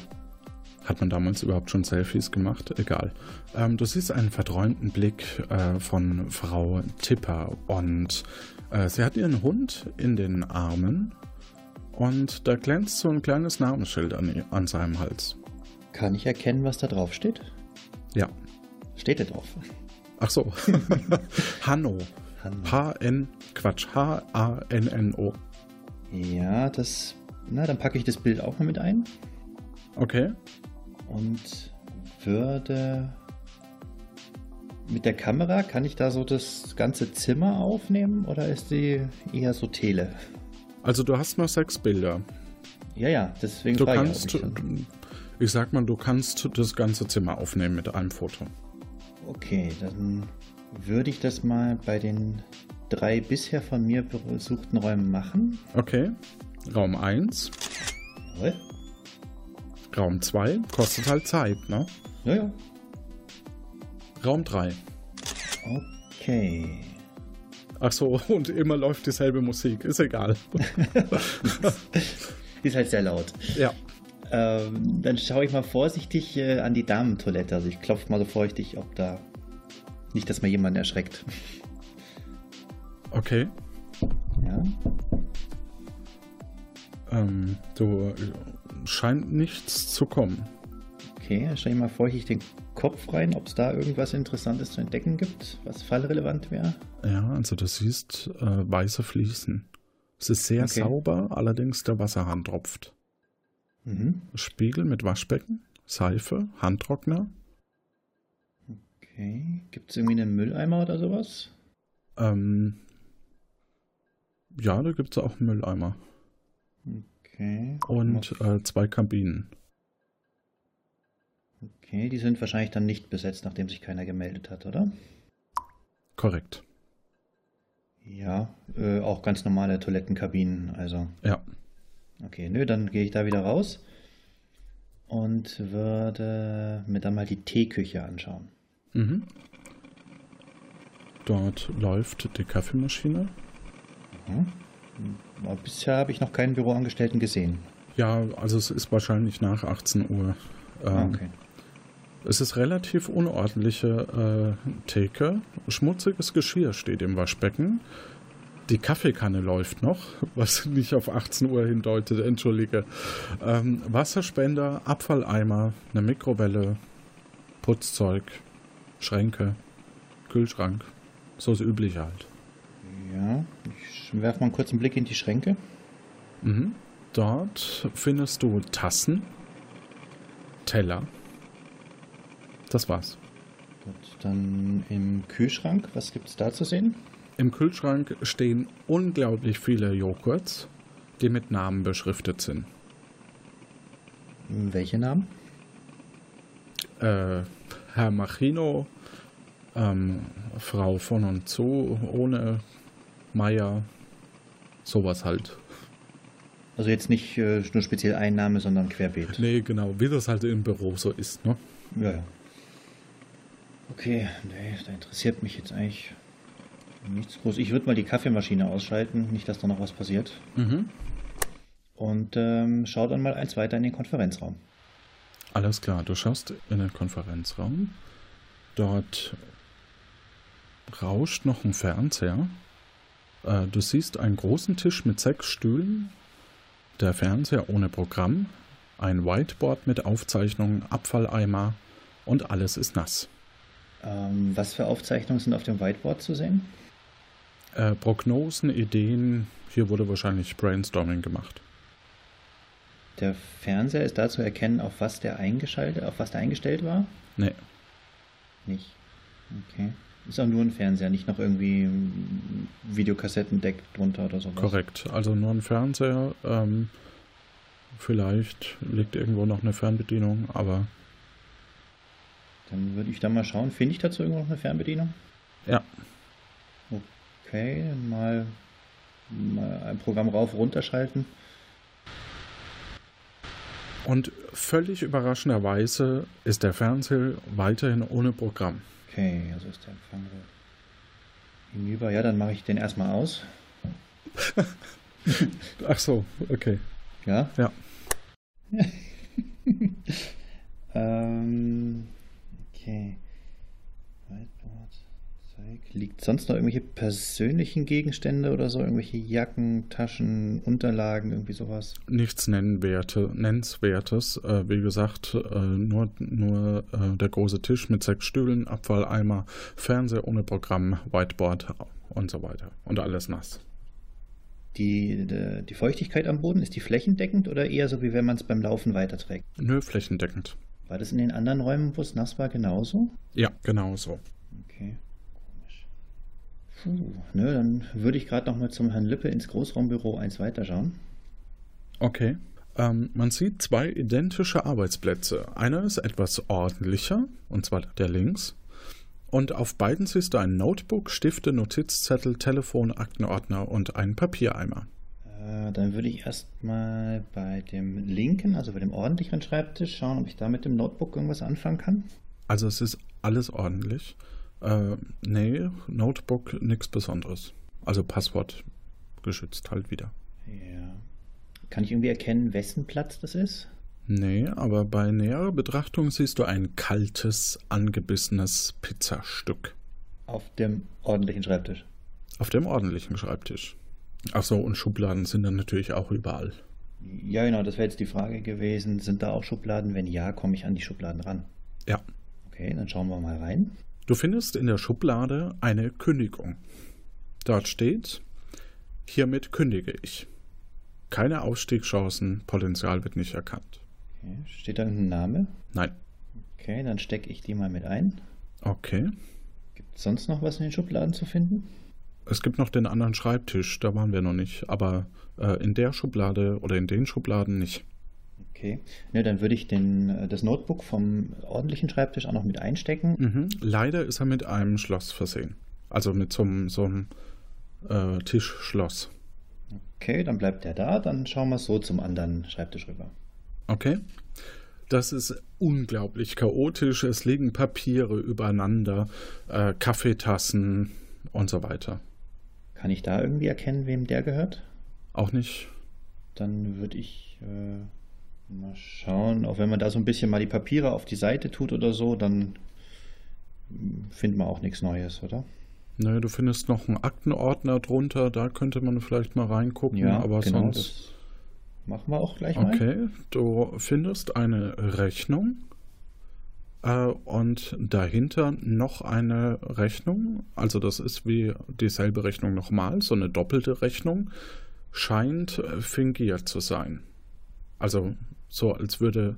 Speaker 3: Hat man damals überhaupt schon Selfies gemacht? Egal. Ähm, du siehst einen verträumten Blick äh, von Frau Tipper und äh, sie hat ihren Hund in den Armen und da glänzt so ein kleines Namensschild an, an seinem Hals.
Speaker 7: Kann ich erkennen, was da drauf steht?
Speaker 3: Ja.
Speaker 7: Steht da drauf?
Speaker 3: Ach so. Hanno. H-N, Quatsch, H-A-N-N-O.
Speaker 7: Ja, das. Na, dann packe ich das Bild auch mal mit ein
Speaker 3: Okay.
Speaker 7: Und würde. Mit der Kamera kann ich da so das ganze Zimmer aufnehmen oder ist die eher so Tele?
Speaker 3: Also du hast noch sechs Bilder.
Speaker 7: Ja, ja, deswegen
Speaker 3: Du kannst,
Speaker 7: ich
Speaker 3: ich sag mal, du kannst das ganze Zimmer aufnehmen mit einem Foto.
Speaker 7: Okay, dann würde ich das mal bei den drei bisher von mir besuchten Räumen machen.
Speaker 3: Okay. Raum 1,
Speaker 7: Jawohl.
Speaker 3: Raum 2, kostet halt Zeit, ne?
Speaker 7: Ja, ja.
Speaker 3: Raum 3.
Speaker 7: Okay.
Speaker 3: Ach so, und immer läuft dieselbe Musik, ist egal.
Speaker 7: Ist halt sehr laut.
Speaker 3: ja.
Speaker 7: Ähm, dann schaue ich mal vorsichtig äh, an die Damentoilette. Also ich klopfe mal so vorsichtig, ob da nicht, dass mir jemand erschreckt.
Speaker 3: Okay.
Speaker 7: Ja.
Speaker 3: Ähm, du äh, scheint nichts zu kommen.
Speaker 7: Okay, dann stelle ich mal vorsichtig den Kopf rein, ob es da irgendwas Interessantes zu entdecken gibt, was fallrelevant wäre.
Speaker 3: Ja, also du siehst äh, weiße Fliesen. Es ist sehr
Speaker 7: Okay.
Speaker 3: sauber, allerdings der Wasserhahn tropft.
Speaker 7: Mhm.
Speaker 3: Spiegel mit Waschbecken, Seife, Handtrockner.
Speaker 7: Okay. Gibt es irgendwie einen Mülleimer oder sowas?
Speaker 3: Ähm, ja, da gibt es auch einen Mülleimer.
Speaker 7: Okay.
Speaker 3: Und äh, zwei Kabinen.
Speaker 7: Okay, die sind wahrscheinlich dann nicht besetzt, nachdem sich keiner gemeldet hat, oder?
Speaker 3: Korrekt.
Speaker 7: Ja, äh, auch ganz normale Toilettenkabinen, also.
Speaker 3: Ja.
Speaker 7: Okay, nö, dann gehe ich da wieder raus und würde mir dann mal die Teeküche anschauen.
Speaker 3: Mhm. Dort läuft die Kaffeemaschine.
Speaker 7: Mhm. Aber bisher habe ich noch keinen Büroangestellten gesehen.
Speaker 3: Ja, also es ist wahrscheinlich nach 18 Uhr. Ähm,
Speaker 7: okay.
Speaker 3: Es ist relativ unordentliche äh, Theke. Schmutziges Geschirr steht im Waschbecken. Die Kaffeekanne läuft noch, was nicht auf 18 Uhr hindeutet, entschuldige. Ähm, Wasserspender, Abfalleimer, eine Mikrowelle, Putzzeug, Schränke, Kühlschrank. So das Übliche halt.
Speaker 7: Ja, ich werfe mal einen kurzen Blick in die Schränke.
Speaker 3: Mhm. Dort findest du Tassen, Teller. Das war's.
Speaker 7: Gut, dann im Kühlschrank, was gibt es da zu sehen?
Speaker 3: Im Kühlschrank stehen unglaublich viele Joghurts, die mit Namen beschriftet sind.
Speaker 7: Welche Namen?
Speaker 3: Äh, Herr Machino, ähm, Frau von und zu, ohne Meier, sowas halt.
Speaker 7: Also jetzt nicht äh, nur speziell ein Name, sondern querbeet.
Speaker 3: Nee, genau, wie das halt im Büro so ist, ne?
Speaker 7: Ja, ja. Okay, nee, da interessiert mich jetzt eigentlich nichts groß. Ich würde mal die Kaffeemaschine ausschalten, nicht, dass da noch was passiert.
Speaker 3: Mhm.
Speaker 7: und ähm, schaue dann mal eins weiter in den Konferenzraum.
Speaker 3: Alles klar, du schaust in den Konferenzraum. Dort rauscht noch ein Fernseher. Äh, du siehst einen großen Tisch mit sechs Stühlen, der Fernseher ohne Programm, ein Whiteboard mit Aufzeichnungen, Abfalleimer und alles ist nass.
Speaker 7: Ähm, was für Aufzeichnungen sind auf dem Whiteboard zu sehen?
Speaker 3: Äh, Prognosen, Ideen, hier wurde wahrscheinlich Brainstorming gemacht.
Speaker 7: Der Fernseher ist da zu erkennen, auf was der eingeschaltet, auf was der eingestellt war?
Speaker 3: Nee.
Speaker 7: Nicht. Okay. Ist auch nur ein Fernseher, nicht noch irgendwie ein Videokassettendeck drunter oder sowas.
Speaker 3: Korrekt. Also nur ein Fernseher. Ähm, vielleicht liegt irgendwo noch eine Fernbedienung, aber.
Speaker 7: Dann würde ich da mal schauen. Finde ich dazu irgendwo noch eine Fernbedienung?
Speaker 3: Ja.
Speaker 7: Okay, mal, mal ein Programm rauf, runterschalten.
Speaker 3: Und völlig überraschenderweise ist der Fernseher weiterhin ohne Programm.
Speaker 7: Okay, also ist der Empfang hinüber. Ja, dann mache ich den erstmal aus.
Speaker 3: Ach so, okay.
Speaker 7: Ja?
Speaker 3: Ja.
Speaker 7: ähm, okay. Liegt sonst noch irgendwelche persönlichen Gegenstände oder so? Irgendwelche Jacken, Taschen, Unterlagen, irgendwie sowas?
Speaker 3: Nichts Nennwerte, Nennenswertes. Äh, wie gesagt, äh, nur, nur äh, der große Tisch mit sechs Stühlen, Abfalleimer, Fernseher ohne Programm, Whiteboard und so weiter. Und alles nass.
Speaker 7: Die, die, die Feuchtigkeit am Boden, ist die flächendeckend oder eher so, wie wenn man es beim Laufen weiterträgt?
Speaker 3: Nö, flächendeckend.
Speaker 7: War das in den anderen Räumen, wo es nass war, genauso?
Speaker 3: Ja, genauso.
Speaker 7: Okay. Puh, ne, dann würde ich gerade nochmal zum Herrn Lippe ins Großraumbüro 1 weiterschauen.
Speaker 3: Okay. Ähm, man sieht zwei identische Arbeitsplätze. Einer ist etwas ordentlicher, und zwar der links. Und auf beiden siehst du ein Notebook, Stifte, Notizzettel, Telefon, Aktenordner und einen Papiereimer.
Speaker 7: Äh, dann würde ich erstmal bei dem linken, also bei dem ordentlicheren Schreibtisch, schauen, ob ich da mit dem Notebook irgendwas anfangen kann.
Speaker 3: Also es ist alles ordentlich. Äh, nee, Notebook nichts Besonderes. Also Passwort geschützt halt wieder.
Speaker 7: Ja. Kann ich irgendwie erkennen, wessen Platz das ist?
Speaker 3: Nee, aber bei näherer Betrachtung siehst du ein kaltes, angebissenes Pizzastück.
Speaker 7: Auf dem ordentlichen Schreibtisch.
Speaker 3: Auf dem ordentlichen Schreibtisch. Achso, und Schubladen sind dann natürlich auch überall.
Speaker 7: Ja, genau, das wäre jetzt die Frage gewesen. Sind da auch Schubladen? Wenn ja, komme ich an die Schubladen ran.
Speaker 3: Ja.
Speaker 7: Okay, dann schauen wir mal rein.
Speaker 3: Du findest in der Schublade eine Kündigung. Dort steht, hiermit kündige ich. Keine Ausstiegschancen, Potenzial wird nicht erkannt.
Speaker 7: Okay. Steht da irgendein Name?
Speaker 3: Nein.
Speaker 7: Okay, dann stecke ich die mal mit ein.
Speaker 3: Okay.
Speaker 7: Gibt es sonst noch was in den Schubladen zu finden?
Speaker 3: Es gibt noch den anderen Schreibtisch, da waren wir noch nicht, aber äh, in der Schublade oder in den Schubladen nicht.
Speaker 7: Okay, ne, dann würde ich den, äh, das Notebook vom ordentlichen Schreibtisch auch noch mit einstecken.
Speaker 3: Mhm. Leider ist er mit einem Schloss versehen. Also mit so einem, so einem äh, Tischschloss.
Speaker 7: Okay, dann bleibt der da. Dann schauen wir so zum anderen Schreibtisch rüber.
Speaker 3: Okay. Das ist unglaublich chaotisch. Es liegen Papiere übereinander, äh, Kaffeetassen und so weiter.
Speaker 7: Kann ich da irgendwie erkennen, wem der gehört?
Speaker 3: Auch nicht.
Speaker 7: Dann würde ich äh, mal schauen, auch wenn man da so ein bisschen mal die Papiere auf die Seite tut oder so, dann findet man auch nichts Neues, oder?
Speaker 3: Nö, du findest noch einen Aktenordner drunter, da könnte man vielleicht mal reingucken,
Speaker 7: Ja,
Speaker 3: aber
Speaker 7: genau,
Speaker 3: sonst.
Speaker 7: das machen wir auch gleich mal.
Speaker 3: Okay, du findest eine Rechnung äh, und dahinter noch eine Rechnung. Also das ist wie dieselbe Rechnung nochmal, so eine doppelte Rechnung. Scheint äh, fingiert zu sein. Also so, als würde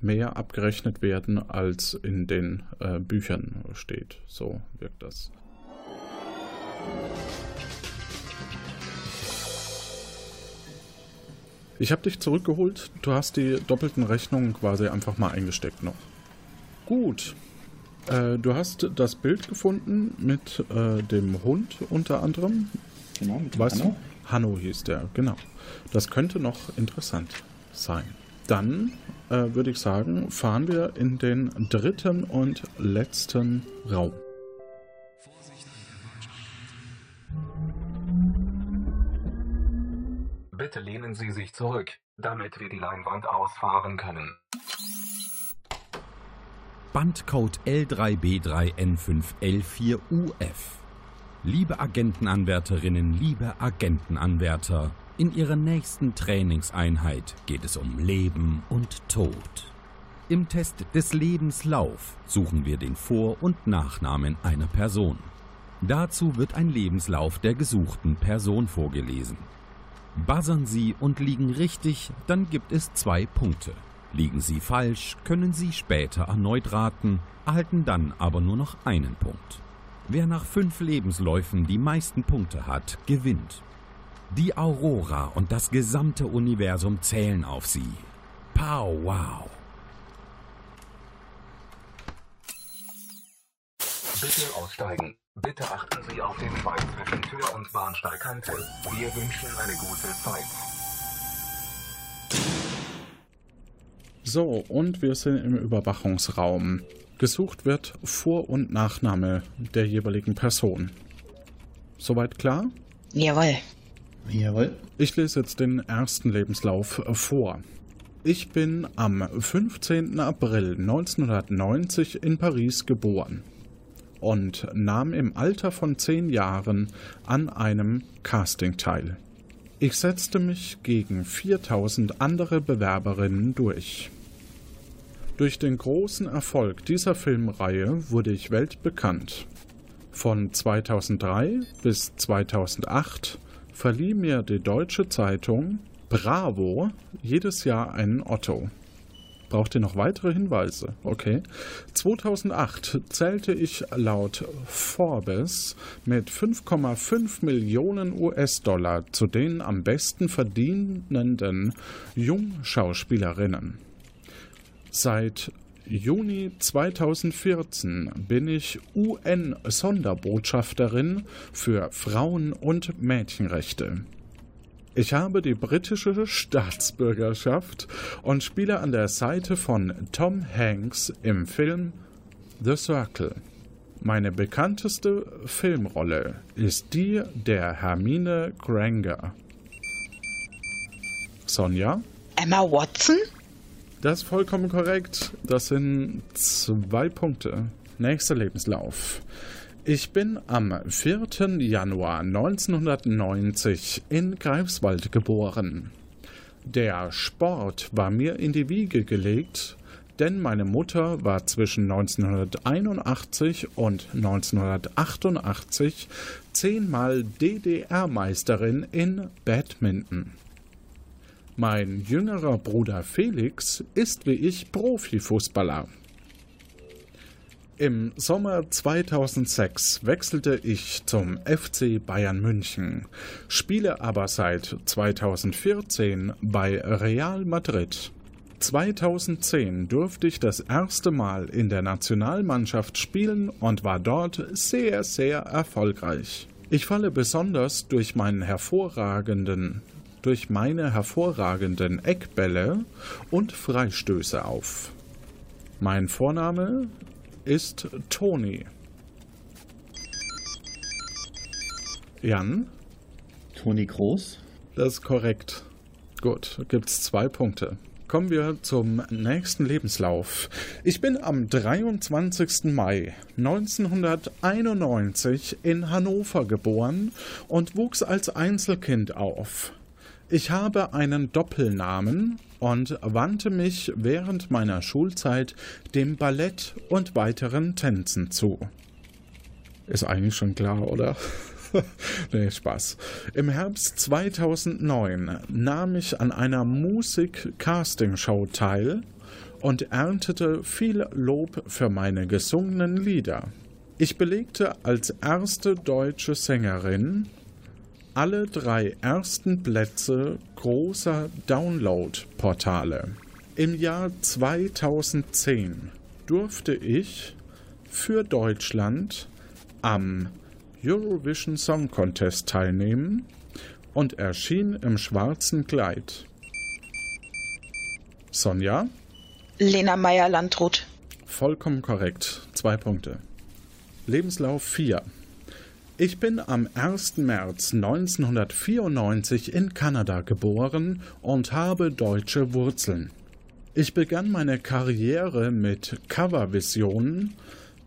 Speaker 3: mehr abgerechnet werden, als in den äh, Büchern steht. So wirkt das. Ich habe dich zurückgeholt. Du hast die doppelten Rechnungen quasi einfach mal eingesteckt noch. Gut. Äh, du hast das Bild gefunden mit äh, dem Hund unter anderem.
Speaker 7: Genau, mit dem
Speaker 3: Weißt
Speaker 7: Hanno.
Speaker 3: du? Hanno hieß der, genau. Das könnte noch interessant sein. Dann äh, würde ich sagen, fahren wir in den dritten und letzten Raum.
Speaker 9: Bitte lehnen Sie sich zurück, damit wir die Leinwand ausfahren können.
Speaker 1: Bandcode L3B3N5L4UF. Liebe Agentenanwärterinnen, liebe Agentenanwärter, in Ihrer nächsten Trainingseinheit geht es um Leben und Tod. Im Test des Lebenslauf suchen wir den Vor- und Nachnamen einer Person. Dazu wird ein Lebenslauf der gesuchten Person vorgelesen. Buzzern Sie und liegen richtig, dann gibt es zwei Punkte. Liegen Sie falsch, können Sie später erneut raten, erhalten dann aber nur noch einen Punkt. Wer nach fünf Lebensläufen die meisten Punkte hat, gewinnt. Die Aurora und das gesamte Universum zählen auf Sie. Pow wow!
Speaker 9: Bitte aussteigen. Bitte achten Sie auf den Schweig zwischen Tür und Bahnsteigkante. Wir wünschen eine gute Zeit.
Speaker 3: So, und wir sind im Überwachungsraum. Gesucht wird Vor- und Nachname der jeweiligen Person. Soweit klar?
Speaker 6: Jawohl.
Speaker 7: Jawohl.
Speaker 3: Ich lese jetzt den ersten Lebenslauf vor. Ich bin am 15. April 1990 in Paris geboren und nahm im Alter von zehn Jahren an einem Casting teil. Ich setzte mich gegen 4000 andere Bewerberinnen durch. Durch den großen Erfolg dieser Filmreihe wurde ich weltbekannt. Von 2003 bis 2008 verlieh mir die deutsche Zeitung Bravo jedes Jahr einen Otto. Braucht ihr noch weitere Hinweise? Okay. 2008 zählte ich laut Forbes mit 5,5 Millionen US-Dollar zu den am besten verdienenden Jungschauspielerinnen. Seit Juni 2014 bin ich UN-Sonderbotschafterin für Frauen- und Mädchenrechte. Ich habe die britische Staatsbürgerschaft und spiele an der Seite von Tom Hanks im Film The Circle. Meine bekannteste Filmrolle ist die der Hermine Granger. Sonja?
Speaker 6: Emma Watson?
Speaker 3: Das ist vollkommen korrekt. Das sind zwei Punkte. Nächster Lebenslauf. Ich bin am 4. Januar 1990 in Greifswald geboren. Der Sport war mir in die Wiege gelegt, denn meine Mutter war zwischen 1981 und 1988 zehnmal DDR-Meisterin in Badminton. Mein jüngerer Bruder Felix ist wie ich Profifußballer. Im Sommer 2006 wechselte ich zum FC Bayern München, spiele aber seit 2014 bei Real Madrid. 2010 durfte ich das erste Mal in der Nationalmannschaft spielen und war dort sehr, sehr erfolgreich. Ich falle besonders durch meinen hervorragenden durch meine hervorragenden Eckbälle und Freistöße auf. Mein Vorname ist Toni. Jan?
Speaker 7: Toni Groß?
Speaker 3: Das ist korrekt. Gut, gibt's zwei Punkte. Kommen wir zum nächsten Lebenslauf. Ich bin am 23. Mai 1991 in Hannover geboren und wuchs als Einzelkind auf. Ich habe einen Doppelnamen und wandte mich während meiner Schulzeit dem Ballett und weiteren Tänzen zu. Ist eigentlich schon klar, oder? nee, Spaß. Im Herbst 2009 nahm ich an einer Musik-Casting-Show teil und erntete viel Lob für meine gesungenen Lieder. Ich belegte als erste deutsche Sängerin alle drei ersten Plätze großer Download-Portale. Im Jahr 2010 durfte ich für Deutschland am Eurovision Song Contest teilnehmen und erschien im schwarzen Kleid. Sonja?
Speaker 6: Lena Meyer-Landrut.
Speaker 3: Vollkommen korrekt. Zwei Punkte. Lebenslauf 4. Ich bin am 1. März 1994 in Kanada geboren und habe deutsche Wurzeln. Ich begann meine Karriere mit Covervisionen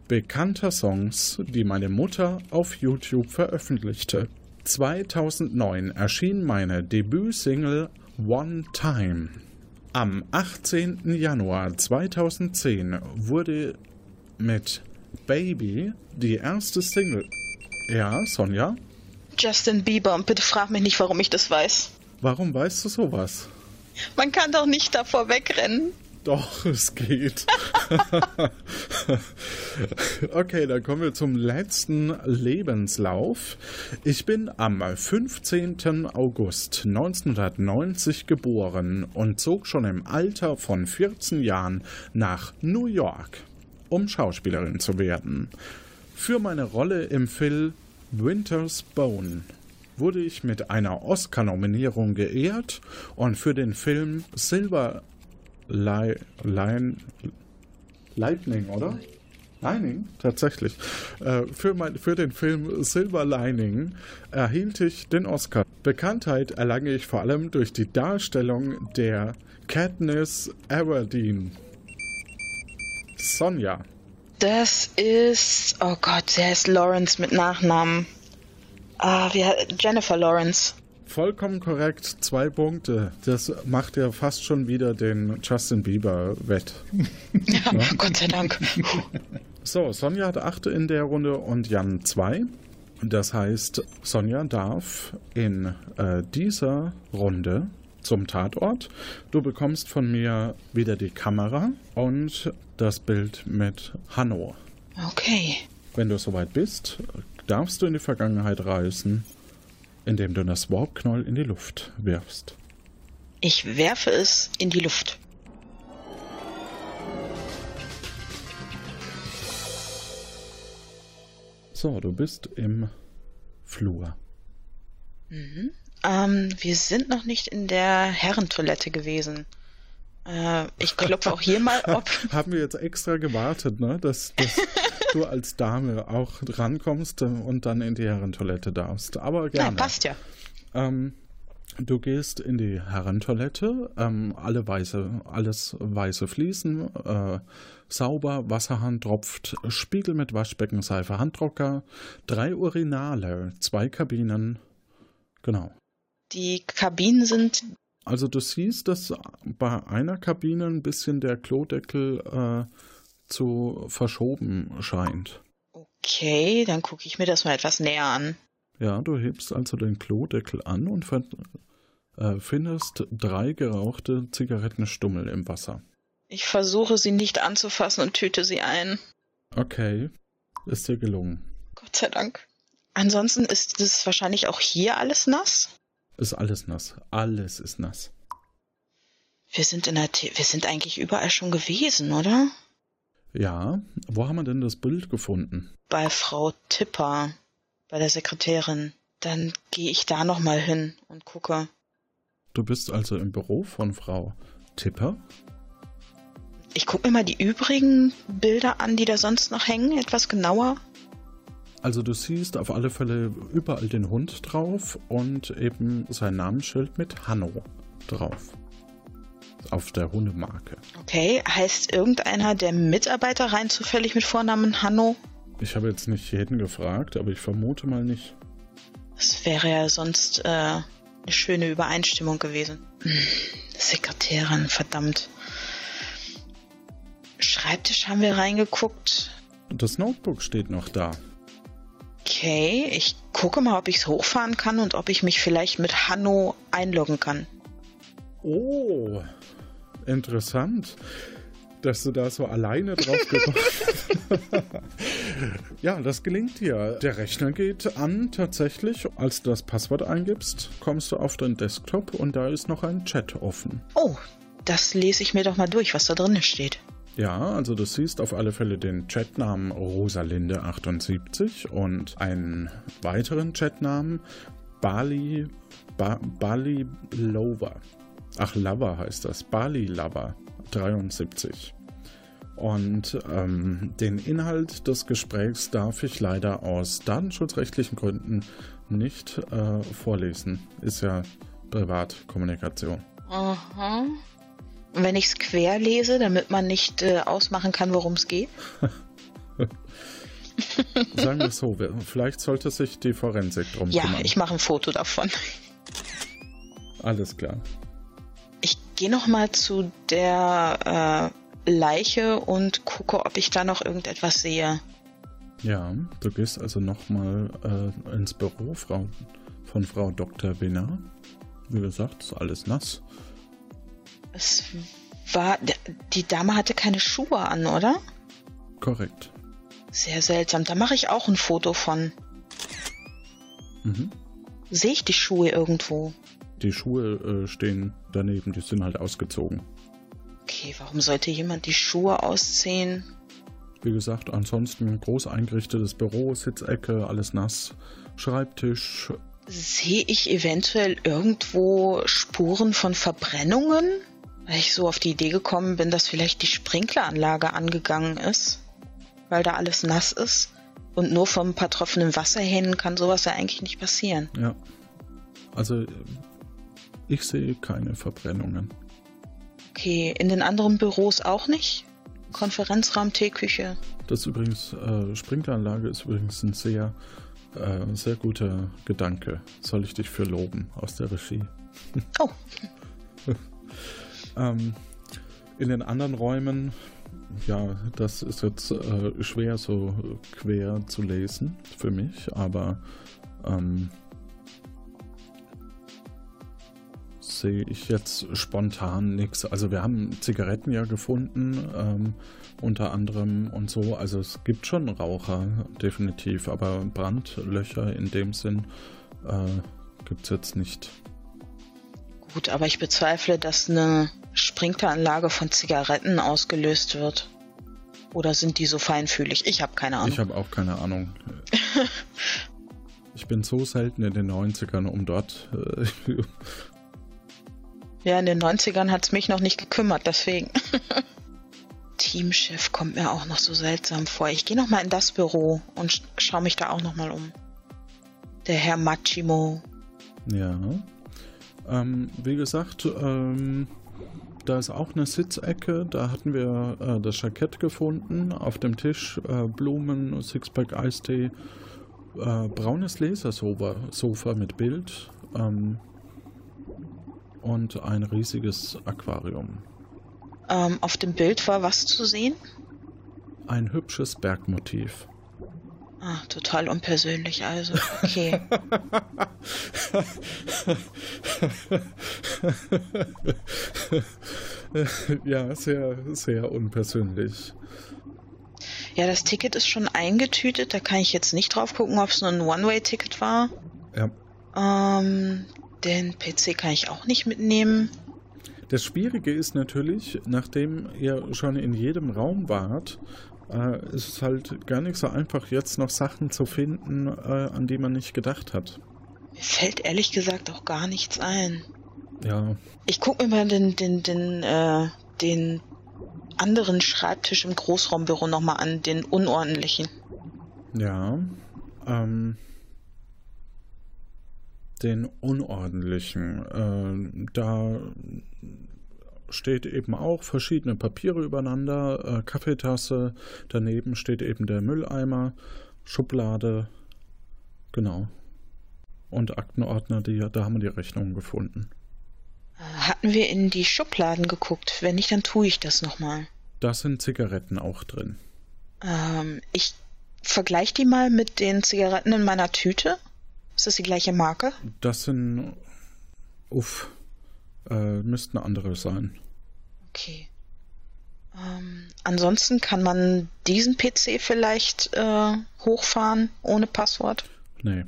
Speaker 3: bekannter Songs, die meine Mutter auf YouTube veröffentlichte. 2009 erschien meine Debütsingle One Time. Am 18. Januar 2010 wurde mit Baby die erste Single. Ja, Sonja?
Speaker 6: Justin Bieber und bitte frag mich nicht, warum ich das weiß.
Speaker 3: Warum weißt du sowas?
Speaker 6: Man kann doch nicht davor wegrennen.
Speaker 3: Doch, es geht. okay, dann kommen wir zum letzten Lebenslauf. Ich bin am 15. August 1990 geboren und zog schon im Alter von 14 Jahren nach New York, um Schauspielerin zu werden. Für meine Rolle im Film Winter's Bone wurde ich mit einer Oscar-Nominierung geehrt und für den Film Silver Li Line Lightning, oder? Lining, tatsächlich. Äh, für, mein, für den Film Silver Lining erhielt ich den Oscar. Bekanntheit erlange ich vor allem durch die Darstellung der Katniss Everdeen. Sonja.
Speaker 6: Das ist. Oh Gott, der ist Lawrence mit Nachnamen. Ah, wie, Jennifer Lawrence.
Speaker 3: Vollkommen korrekt, zwei Punkte. Das macht ja fast schon wieder den Justin Bieber wett.
Speaker 6: Ja, ja? Gott sei Dank.
Speaker 3: So, Sonja hat acht in der Runde und Jan zwei. Das heißt, Sonja darf in äh, dieser Runde zum Tatort. Du bekommst von mir wieder die Kamera und das Bild mit Hanno.
Speaker 6: Okay.
Speaker 3: Wenn du soweit bist, darfst du in die Vergangenheit reisen, indem du das Warp-Knoll in die Luft wirfst.
Speaker 6: Ich werfe es in die Luft.
Speaker 3: So, du bist im Flur.
Speaker 6: Mhm. Ähm, wir sind noch nicht in der Herrentoilette gewesen. Äh, ich klopfe auch hier mal ob.
Speaker 3: Haben wir jetzt extra gewartet, ne? Dass, dass du als Dame auch rankommst und dann in die Herrentoilette darfst. Aber gerne.
Speaker 6: Nein, passt ja.
Speaker 3: Ähm, du gehst in die Herrentoilette, ähm, alle weiße, alles weiße Fliesen, äh, sauber, Wasserhahn tropft, Spiegel mit Waschbecken, Seife, Handtrocker, drei Urinale, zwei Kabinen. Genau.
Speaker 6: Die Kabinen sind.
Speaker 3: Also du siehst, dass bei einer Kabine ein bisschen der Klodeckel äh, zu verschoben scheint.
Speaker 6: Okay, dann gucke ich mir das mal etwas näher an.
Speaker 3: Ja, du hebst also den Klodeckel an und äh, findest drei gerauchte Zigarettenstummel im Wasser.
Speaker 6: Ich versuche sie nicht anzufassen und tüte sie ein.
Speaker 3: Okay, ist dir gelungen.
Speaker 6: Gott sei Dank. Ansonsten ist es wahrscheinlich auch hier alles nass?
Speaker 3: Ist alles nass. Alles ist nass.
Speaker 6: Wir sind in der T wir sind eigentlich überall schon gewesen, oder?
Speaker 3: Ja, wo haben wir denn das Bild gefunden?
Speaker 6: Bei Frau Tipper, bei der Sekretärin. Dann gehe ich da nochmal hin und gucke.
Speaker 3: Du bist also im Büro von Frau Tipper?
Speaker 6: Ich gucke mir mal die übrigen Bilder an, die da sonst noch hängen, etwas genauer.
Speaker 3: Also du siehst auf alle Fälle überall den Hund drauf und eben sein Namensschild mit Hanno drauf. Auf der Hundemarke.
Speaker 6: Okay, heißt irgendeiner der Mitarbeiter rein zufällig mit Vornamen Hanno?
Speaker 3: Ich habe jetzt nicht jeden gefragt, aber ich vermute mal nicht.
Speaker 6: Das wäre ja sonst äh, eine schöne Übereinstimmung gewesen. Hm, Sekretärin, verdammt. Schreibtisch haben wir reingeguckt.
Speaker 3: Das Notebook steht noch da.
Speaker 6: Okay, ich gucke mal, ob ich es hochfahren kann und ob ich mich vielleicht mit Hanno einloggen kann.
Speaker 3: Oh, interessant, dass du da so alleine drauf gekommen bist. ja, das gelingt dir. Der Rechner geht an tatsächlich. Als du das Passwort eingibst, kommst du auf den Desktop und da ist noch ein Chat offen.
Speaker 6: Oh, das lese ich mir doch mal durch, was da drin steht.
Speaker 3: Ja, also du siehst auf alle Fälle den Chatnamen Rosalinde78 und einen weiteren Chatnamen Bali, ba, Bali Lover. Ach, Lover heißt das. Bali Lover 73. Und ähm, den Inhalt des Gesprächs darf ich leider aus datenschutzrechtlichen Gründen nicht äh, vorlesen. Ist ja Privatkommunikation.
Speaker 6: Aha. Und wenn ich es quer lese, damit man nicht äh, ausmachen kann, worum es geht?
Speaker 3: Sagen wir es so, vielleicht sollte sich die Forensik drum
Speaker 6: Ja,
Speaker 3: kümmern.
Speaker 6: ich mache ein Foto davon.
Speaker 3: Alles klar.
Speaker 6: Ich gehe noch mal zu der äh, Leiche und gucke, ob ich da noch irgendetwas sehe.
Speaker 3: Ja, du gehst also nochmal äh, ins Büro Frau, von Frau Dr. Wiener. Wie gesagt, ist alles nass.
Speaker 6: Es war, die Dame hatte keine Schuhe an, oder?
Speaker 3: Korrekt.
Speaker 6: Sehr seltsam. Da mache ich auch ein Foto von.
Speaker 3: Mhm.
Speaker 6: Sehe ich die Schuhe irgendwo?
Speaker 3: Die Schuhe äh, stehen daneben, die sind halt ausgezogen.
Speaker 6: Okay, warum sollte jemand die Schuhe ausziehen?
Speaker 3: Wie gesagt, ansonsten groß eingerichtetes Büro, Sitzecke, alles nass, Schreibtisch.
Speaker 6: Sehe ich eventuell irgendwo Spuren von Verbrennungen? Weil ich so auf die Idee gekommen bin, dass vielleicht die Sprinkleranlage angegangen ist, weil da alles nass ist. Und nur vom paar Tropfen Wasserhähnen kann sowas ja eigentlich nicht passieren.
Speaker 3: Ja. Also, ich sehe keine Verbrennungen.
Speaker 6: Okay, in den anderen Büros auch nicht? Konferenzraum, Teeküche.
Speaker 3: Das ist übrigens, äh, Sprinkleranlage ist übrigens ein sehr, äh, sehr guter Gedanke. Soll ich dich für loben aus der Regie.
Speaker 6: Oh.
Speaker 3: ähm, in den anderen Räumen, ja, das ist jetzt äh, schwer so quer zu lesen für mich, aber ähm, sehe ich jetzt spontan nichts. Also wir haben Zigaretten ja gefunden, ähm, unter anderem und so. Also es gibt schon Raucher, definitiv, aber Brandlöcher in dem Sinn äh, gibt es jetzt nicht.
Speaker 6: Gut, aber ich bezweifle, dass eine Sprinkleranlage von Zigaretten ausgelöst wird. Oder sind die so feinfühlig? Ich habe keine Ahnung.
Speaker 3: Ich habe auch keine Ahnung. ich bin so selten in den 90ern, um dort. Äh,
Speaker 6: ja, in den 90ern hat es mich noch nicht gekümmert, deswegen. Teamchef kommt mir auch noch so seltsam vor. Ich gehe noch mal in das Büro und sch schaue mich da auch noch mal um. Der Herr Machimo.
Speaker 3: ja. Ähm, wie gesagt, ähm, da ist auch eine Sitzecke. Da hatten wir äh, das Jackett gefunden. Auf dem Tisch äh, Blumen, Sixpack Eistee, äh, braunes Lasersofa Sofa mit Bild ähm, und ein riesiges Aquarium.
Speaker 6: Ähm, auf dem Bild war was zu sehen?
Speaker 3: Ein hübsches Bergmotiv.
Speaker 6: Ah, total unpersönlich also. Okay.
Speaker 3: ja, sehr, sehr unpersönlich.
Speaker 6: Ja, das Ticket ist schon eingetütet. Da kann ich jetzt nicht drauf gucken, ob es nur ein One-Way-Ticket war.
Speaker 3: Ja.
Speaker 6: Ähm, den PC kann ich auch nicht mitnehmen.
Speaker 3: Das Schwierige ist natürlich, nachdem ihr schon in jedem Raum wart, äh, ist es halt gar nicht so einfach, jetzt noch Sachen zu finden, äh, an die man nicht gedacht hat.
Speaker 6: Mir fällt ehrlich gesagt auch gar nichts ein.
Speaker 3: Ja,
Speaker 6: Ich gucke mir mal den, den, den, äh, den anderen Schreibtisch im Großraumbüro nochmal an, den unordentlichen.
Speaker 3: ja. Ähm, den unordentlichen. Äh, da steht eben auch verschiedene Papiere übereinander, äh, Kaffeetasse, daneben steht eben der Mülleimer, Schublade, genau. Und Aktenordner, die, da haben wir die Rechnungen gefunden.
Speaker 6: Hatten wir in die Schubladen geguckt? Wenn nicht, dann tue ich das nochmal.
Speaker 3: Da sind Zigaretten auch drin.
Speaker 6: Ähm, ich vergleiche die mal mit den Zigaretten in meiner Tüte. Ist das die gleiche Marke?
Speaker 3: Das sind, uff, äh, müssten andere sein.
Speaker 6: Okay. Ähm, ansonsten kann man diesen PC vielleicht äh, hochfahren ohne Passwort.
Speaker 3: Nee,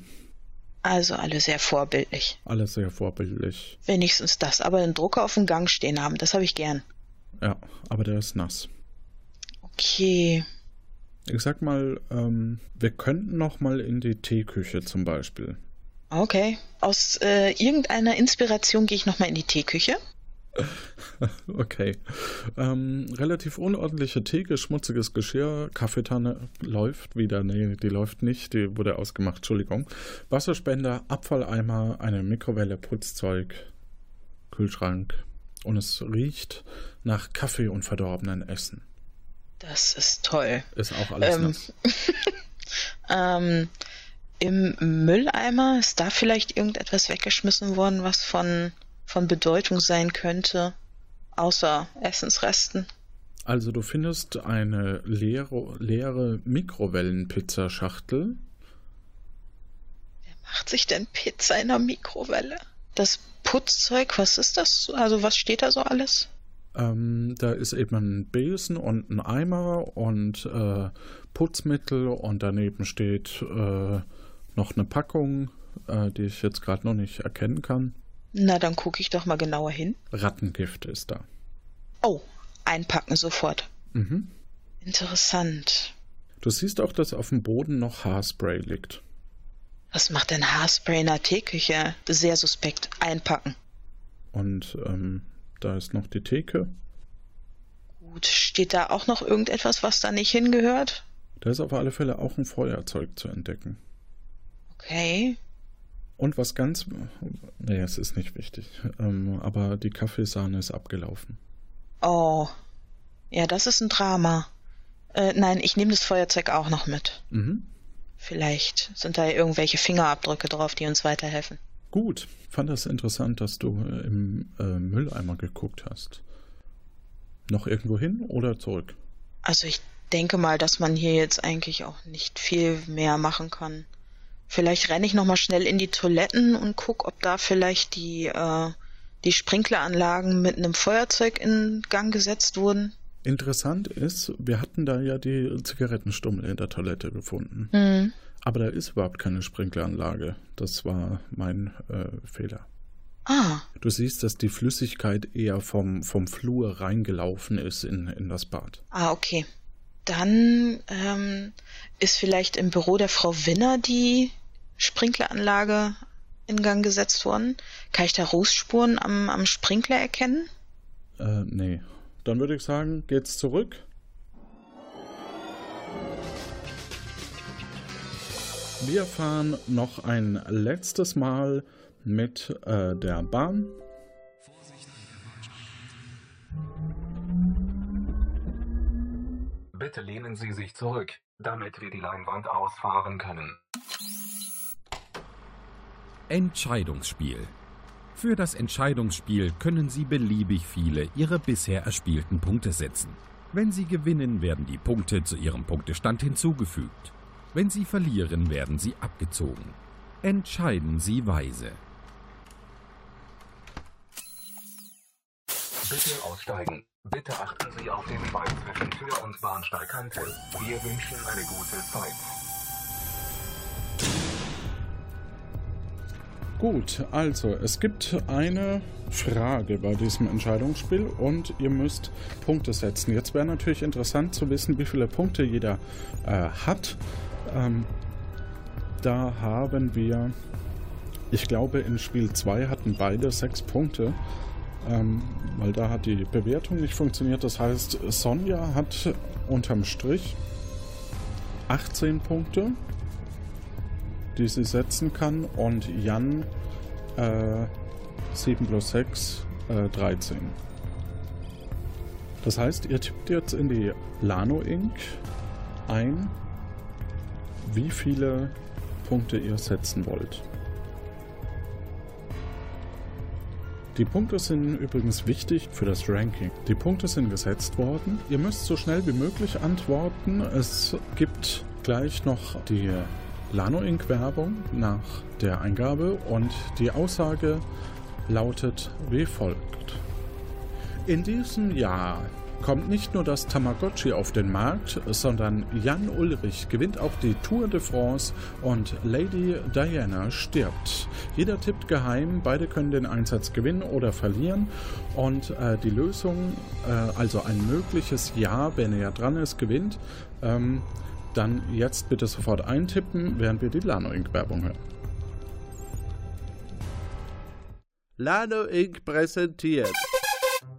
Speaker 6: Also alle sehr vorbildlich.
Speaker 3: alles sehr vorbildlich.
Speaker 6: Wenigstens das, aber den Drucker auf dem Gang stehen haben, das habe ich gern.
Speaker 3: Ja, aber der ist nass.
Speaker 6: Okay.
Speaker 3: Ich sag mal, ähm, wir könnten noch mal in die Teeküche zum Beispiel.
Speaker 6: Okay. Aus äh, irgendeiner Inspiration gehe ich nochmal in die Teeküche.
Speaker 3: Okay. Ähm, relativ unordentliche Theke, schmutziges Geschirr, Kaffeetanne läuft wieder. Nee, die läuft nicht, die wurde ausgemacht, Entschuldigung. Wasserspender, Abfalleimer, eine Mikrowelle, Putzzeug, Kühlschrank. Und es riecht nach Kaffee und verdorbenen Essen.
Speaker 6: Das ist toll.
Speaker 3: Ist auch alles
Speaker 6: Ähm,
Speaker 3: nass.
Speaker 6: Ähm, Im Mülleimer ist da vielleicht irgendetwas weggeschmissen worden, was von, von Bedeutung sein könnte, außer Essensresten.
Speaker 3: Also du findest eine leere, leere Mikrowellenpizzaschachtel.
Speaker 6: Macht sich denn Pizza in der Mikrowelle? Das Putzzeug, was ist das? Also was steht da so alles?
Speaker 3: Ähm, da ist eben ein Besen und ein Eimer und äh, Putzmittel und daneben steht äh, noch eine Packung, äh, die ich jetzt gerade noch nicht erkennen kann.
Speaker 6: Na, dann gucke ich doch mal genauer hin.
Speaker 3: Rattengift ist da.
Speaker 6: Oh, einpacken sofort.
Speaker 3: Mhm.
Speaker 6: Interessant.
Speaker 3: Du siehst auch, dass auf dem Boden noch Haarspray liegt.
Speaker 6: Was macht denn Haarspray in der Teeküche? Sehr suspekt. Einpacken.
Speaker 3: Und ähm, da ist noch die Theke.
Speaker 6: Gut, steht da auch noch irgendetwas, was da nicht hingehört?
Speaker 3: Da ist auf alle Fälle auch ein Feuerzeug zu entdecken.
Speaker 6: Okay.
Speaker 3: Und was ganz. Nee, es ist nicht wichtig. Ähm, aber die Kaffeesahne ist abgelaufen.
Speaker 6: Oh. Ja, das ist ein Drama. Äh, nein, ich nehme das Feuerzeug auch noch mit.
Speaker 3: Mhm.
Speaker 6: Vielleicht sind da irgendwelche Fingerabdrücke drauf, die uns weiterhelfen.
Speaker 3: Gut, fand das interessant, dass du äh, im äh, Mülleimer geguckt hast. Noch irgendwo hin oder zurück?
Speaker 6: Also ich denke mal, dass man hier jetzt eigentlich auch nicht viel mehr machen kann. Vielleicht renne ich noch mal schnell in die Toiletten und guck, ob da vielleicht die äh, die Sprinkleranlagen mit einem Feuerzeug in Gang gesetzt wurden.
Speaker 3: Interessant ist, wir hatten da ja die Zigarettenstummel in der Toilette gefunden.
Speaker 6: Hm.
Speaker 3: Aber da ist überhaupt keine Sprinkleranlage. Das war mein äh, Fehler.
Speaker 6: Ah,
Speaker 3: Du siehst, dass die Flüssigkeit eher vom, vom Flur reingelaufen ist in, in das Bad.
Speaker 6: ah, okay. Dann ähm, ist vielleicht im Büro der Frau Winner die Sprinkleranlage in Gang gesetzt worden. Kann ich da Rußspuren am, am Sprinkler erkennen?
Speaker 3: Äh, nee. Dann würde ich sagen, geht's zurück. Wir fahren noch ein letztes Mal mit äh, der Bahn.
Speaker 9: Lehnen Sie sich zurück, damit wir die Leinwand ausfahren können.
Speaker 1: Entscheidungsspiel. Für das Entscheidungsspiel können Sie beliebig viele Ihrer bisher erspielten Punkte setzen. Wenn Sie gewinnen, werden die Punkte zu Ihrem Punktestand hinzugefügt. Wenn Sie verlieren, werden sie abgezogen. Entscheiden Sie weise.
Speaker 9: Bitte aussteigen. Bitte achten Sie auf den Schweif zwischen Tür und Bahnsteigkante. Wir wünschen eine gute Zeit.
Speaker 3: Gut, also es gibt eine Frage bei diesem Entscheidungsspiel und ihr müsst Punkte setzen. Jetzt wäre natürlich interessant zu wissen, wie viele Punkte jeder äh, hat. Ähm, da haben wir, ich glaube, in Spiel 2 hatten beide sechs Punkte, ähm, weil da hat die Bewertung nicht funktioniert. Das heißt, Sonja hat unterm Strich 18 Punkte die sie setzen kann und Jan äh, 7 plus 6, äh, 13. Das heißt, ihr tippt jetzt in die Lano Inc. ein, wie viele Punkte ihr setzen wollt. Die Punkte sind übrigens wichtig für das Ranking. Die Punkte sind gesetzt worden. Ihr müsst so schnell wie möglich antworten. Es gibt gleich noch die Lano Inc. Werbung nach der Eingabe und die Aussage lautet wie folgt. In diesem Jahr kommt nicht nur das Tamagotchi auf den Markt, sondern Jan Ulrich gewinnt auch die Tour de France und Lady Diana stirbt. Jeder tippt geheim, beide können den Einsatz gewinnen oder verlieren und äh, die Lösung, äh, also ein mögliches Ja, wenn er dran ist, gewinnt. Ähm, dann jetzt bitte sofort eintippen, während wir die Lano Inc. Werbung hören.
Speaker 10: Lano Inc. präsentiert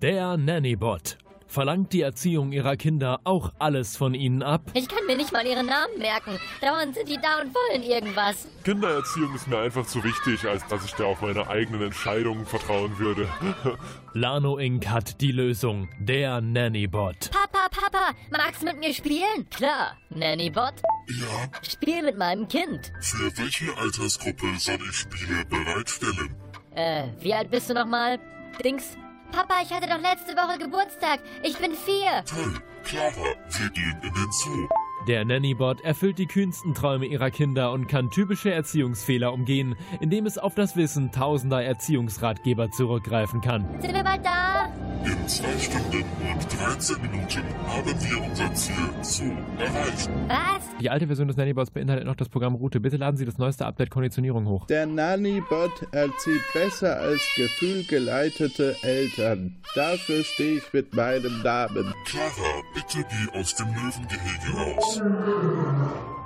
Speaker 10: Der Nannybot. Verlangt die Erziehung ihrer Kinder auch alles von ihnen ab?
Speaker 11: Ich kann mir nicht mal ihren Namen merken. Dauernd sind die da und wollen irgendwas.
Speaker 12: Kindererziehung ist mir einfach zu wichtig, als dass ich da auf meine eigenen Entscheidungen vertrauen würde.
Speaker 10: Lano Inc. hat die Lösung. Der Nannybot.
Speaker 11: Papa, Papa, magst du mit mir spielen? Klar, Nannybot.
Speaker 13: Ja.
Speaker 11: Spiel mit meinem Kind.
Speaker 13: Für welche Altersgruppe soll ich Spiele bereitstellen?
Speaker 11: Äh, wie alt bist du nochmal? Dings? Papa, ich hatte doch letzte Woche Geburtstag. Ich bin vier.
Speaker 13: Toll. Clara, wir gehen in den Zoo.
Speaker 10: Der Nannybot erfüllt die kühnsten Träume ihrer Kinder und kann typische Erziehungsfehler umgehen, indem es auf das Wissen tausender Erziehungsratgeber zurückgreifen kann.
Speaker 11: Sind wir bald da?
Speaker 13: In zwei Stunden und 13 Minuten haben wir unser Ziel Zoo erreicht.
Speaker 11: Was?
Speaker 10: Die alte Version des Nannybots beinhaltet noch das Programm Route. Bitte laden Sie das neueste Update Konditionierung hoch.
Speaker 3: Der Nannybot erzieht besser als gefühlgeleitete Eltern. Dafür stehe ich mit meinem Namen.
Speaker 13: Clara, bitte geh aus dem Löwengehege raus.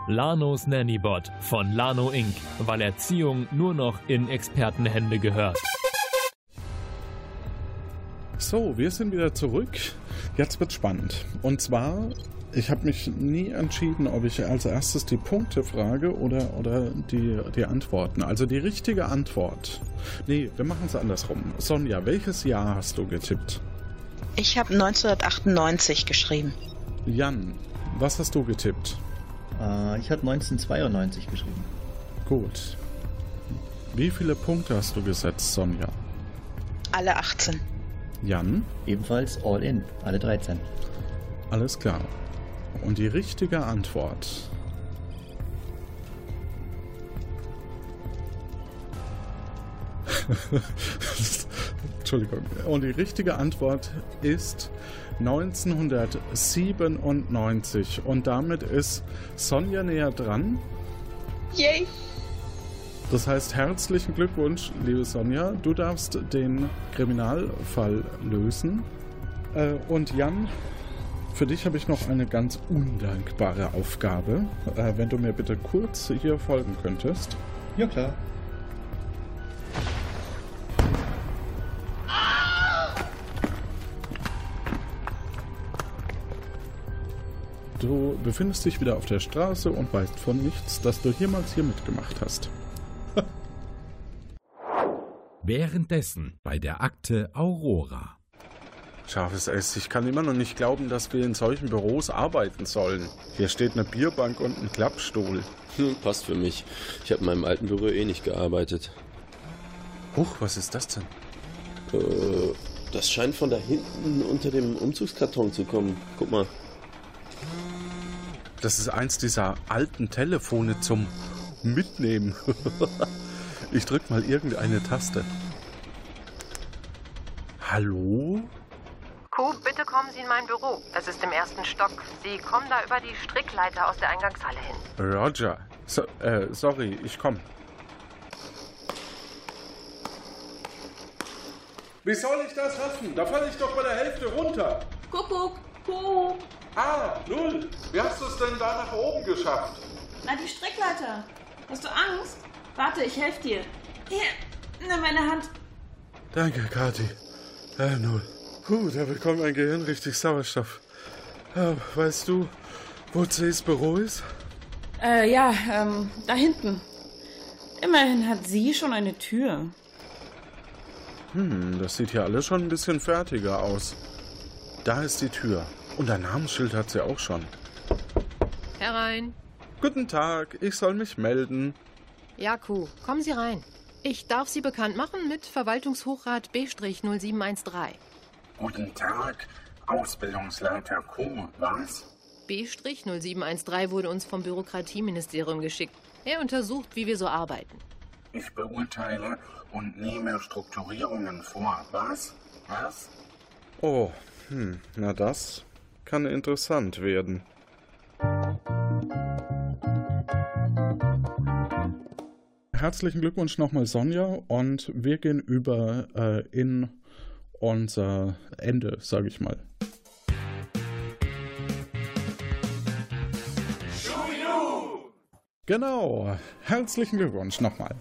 Speaker 10: Lanos Nannybot von Lano Inc., weil Erziehung nur noch in Expertenhände gehört.
Speaker 3: So, wir sind wieder zurück. Jetzt wird spannend. Und zwar, ich habe mich nie entschieden, ob ich als erstes die Punkte frage oder, oder die, die Antworten. Also die richtige Antwort. Nee, wir machen es andersrum. Sonja, welches Jahr hast du getippt?
Speaker 6: Ich habe 1998 geschrieben.
Speaker 3: Jan, was hast du getippt?
Speaker 7: Äh, ich habe 1992 geschrieben.
Speaker 3: Gut. Wie viele Punkte hast du gesetzt, Sonja?
Speaker 6: Alle 18.
Speaker 3: Jan?
Speaker 7: Ebenfalls all in, alle 13.
Speaker 3: Alles klar. Und die richtige Antwort. Entschuldigung. Und die richtige Antwort ist 1997. Und damit ist Sonja näher dran.
Speaker 6: Yay!
Speaker 3: Das heißt, herzlichen Glückwunsch, liebe Sonja. Du darfst den Kriminalfall lösen. Äh, und Jan, für dich habe ich noch eine ganz undankbare Aufgabe. Äh, wenn du mir bitte kurz hier folgen könntest.
Speaker 7: Ja, klar.
Speaker 3: Du befindest dich wieder auf der Straße und weißt von nichts, dass du jemals hier mitgemacht hast.
Speaker 1: Währenddessen bei der Akte Aurora.
Speaker 3: Scharfes S, ich kann immer noch nicht glauben, dass wir in solchen Büros arbeiten sollen. Hier steht eine Bierbank und ein Klappstuhl.
Speaker 4: Hm, passt für mich. Ich habe in meinem alten Büro eh nicht gearbeitet.
Speaker 3: Huch, was ist das denn?
Speaker 4: Äh, das scheint von da hinten unter dem Umzugskarton zu kommen. Guck mal.
Speaker 3: Das ist eins dieser alten Telefone zum Mitnehmen. ich drück mal irgendeine Taste. Hallo?
Speaker 2: Kuh, bitte kommen Sie in mein Büro. Es ist im ersten Stock. Sie kommen da über die Strickleiter aus der Eingangshalle hin.
Speaker 3: Roger. So, äh, sorry, ich komm. Wie soll ich das schaffen? Da falle ich doch bei der Hälfte runter.
Speaker 5: Kuckuck, Kuh.
Speaker 3: Ah, null. Wie hast du es denn da nach oben geschafft?
Speaker 5: Na, die Strickleiter. Hast du Angst? Warte, ich helfe dir. Hier, nimm meine Hand.
Speaker 3: Danke, Kathi. Äh, null. Puh, da bekommt mein Gehirn richtig Sauerstoff. Äh, weißt du, wo C's Büro ist?
Speaker 5: Äh, ja, ähm, da hinten. Immerhin hat sie schon eine Tür.
Speaker 3: Hm, das sieht hier alles schon ein bisschen fertiger aus. Da ist die Tür. Und ein Namensschild hat sie auch schon.
Speaker 2: Herein.
Speaker 3: Guten Tag, ich soll mich melden.
Speaker 2: Ja, Kuh, kommen Sie rein. Ich darf Sie bekannt machen mit Verwaltungshochrat B-0713.
Speaker 14: Guten Tag, Ausbildungsleiter Kuh, was?
Speaker 2: B-0713 wurde uns vom Bürokratieministerium geschickt. Er untersucht, wie wir so arbeiten.
Speaker 14: Ich beurteile und nehme Strukturierungen vor, was? Was?
Speaker 3: Oh, hm, na das kann interessant werden. Herzlichen Glückwunsch nochmal, Sonja, und wir gehen über äh, in unser Ende, sage ich mal. Genau, herzlichen Glückwunsch nochmal.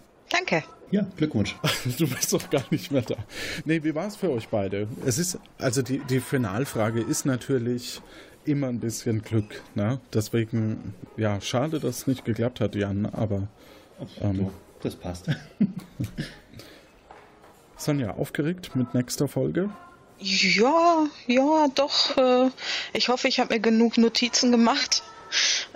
Speaker 6: Danke.
Speaker 7: Ja, Glückwunsch.
Speaker 3: Du bist doch gar nicht mehr da. Nee, wie war es für euch beide? Es ist, also die, die Finalfrage ist natürlich immer ein bisschen Glück. Ne? Deswegen, ja, schade, dass es nicht geklappt hat, Jan, aber. Ähm,
Speaker 7: das passt.
Speaker 3: Sonja, aufgeregt mit nächster Folge?
Speaker 6: Ja, ja, doch. Äh, ich hoffe, ich habe mir genug Notizen gemacht.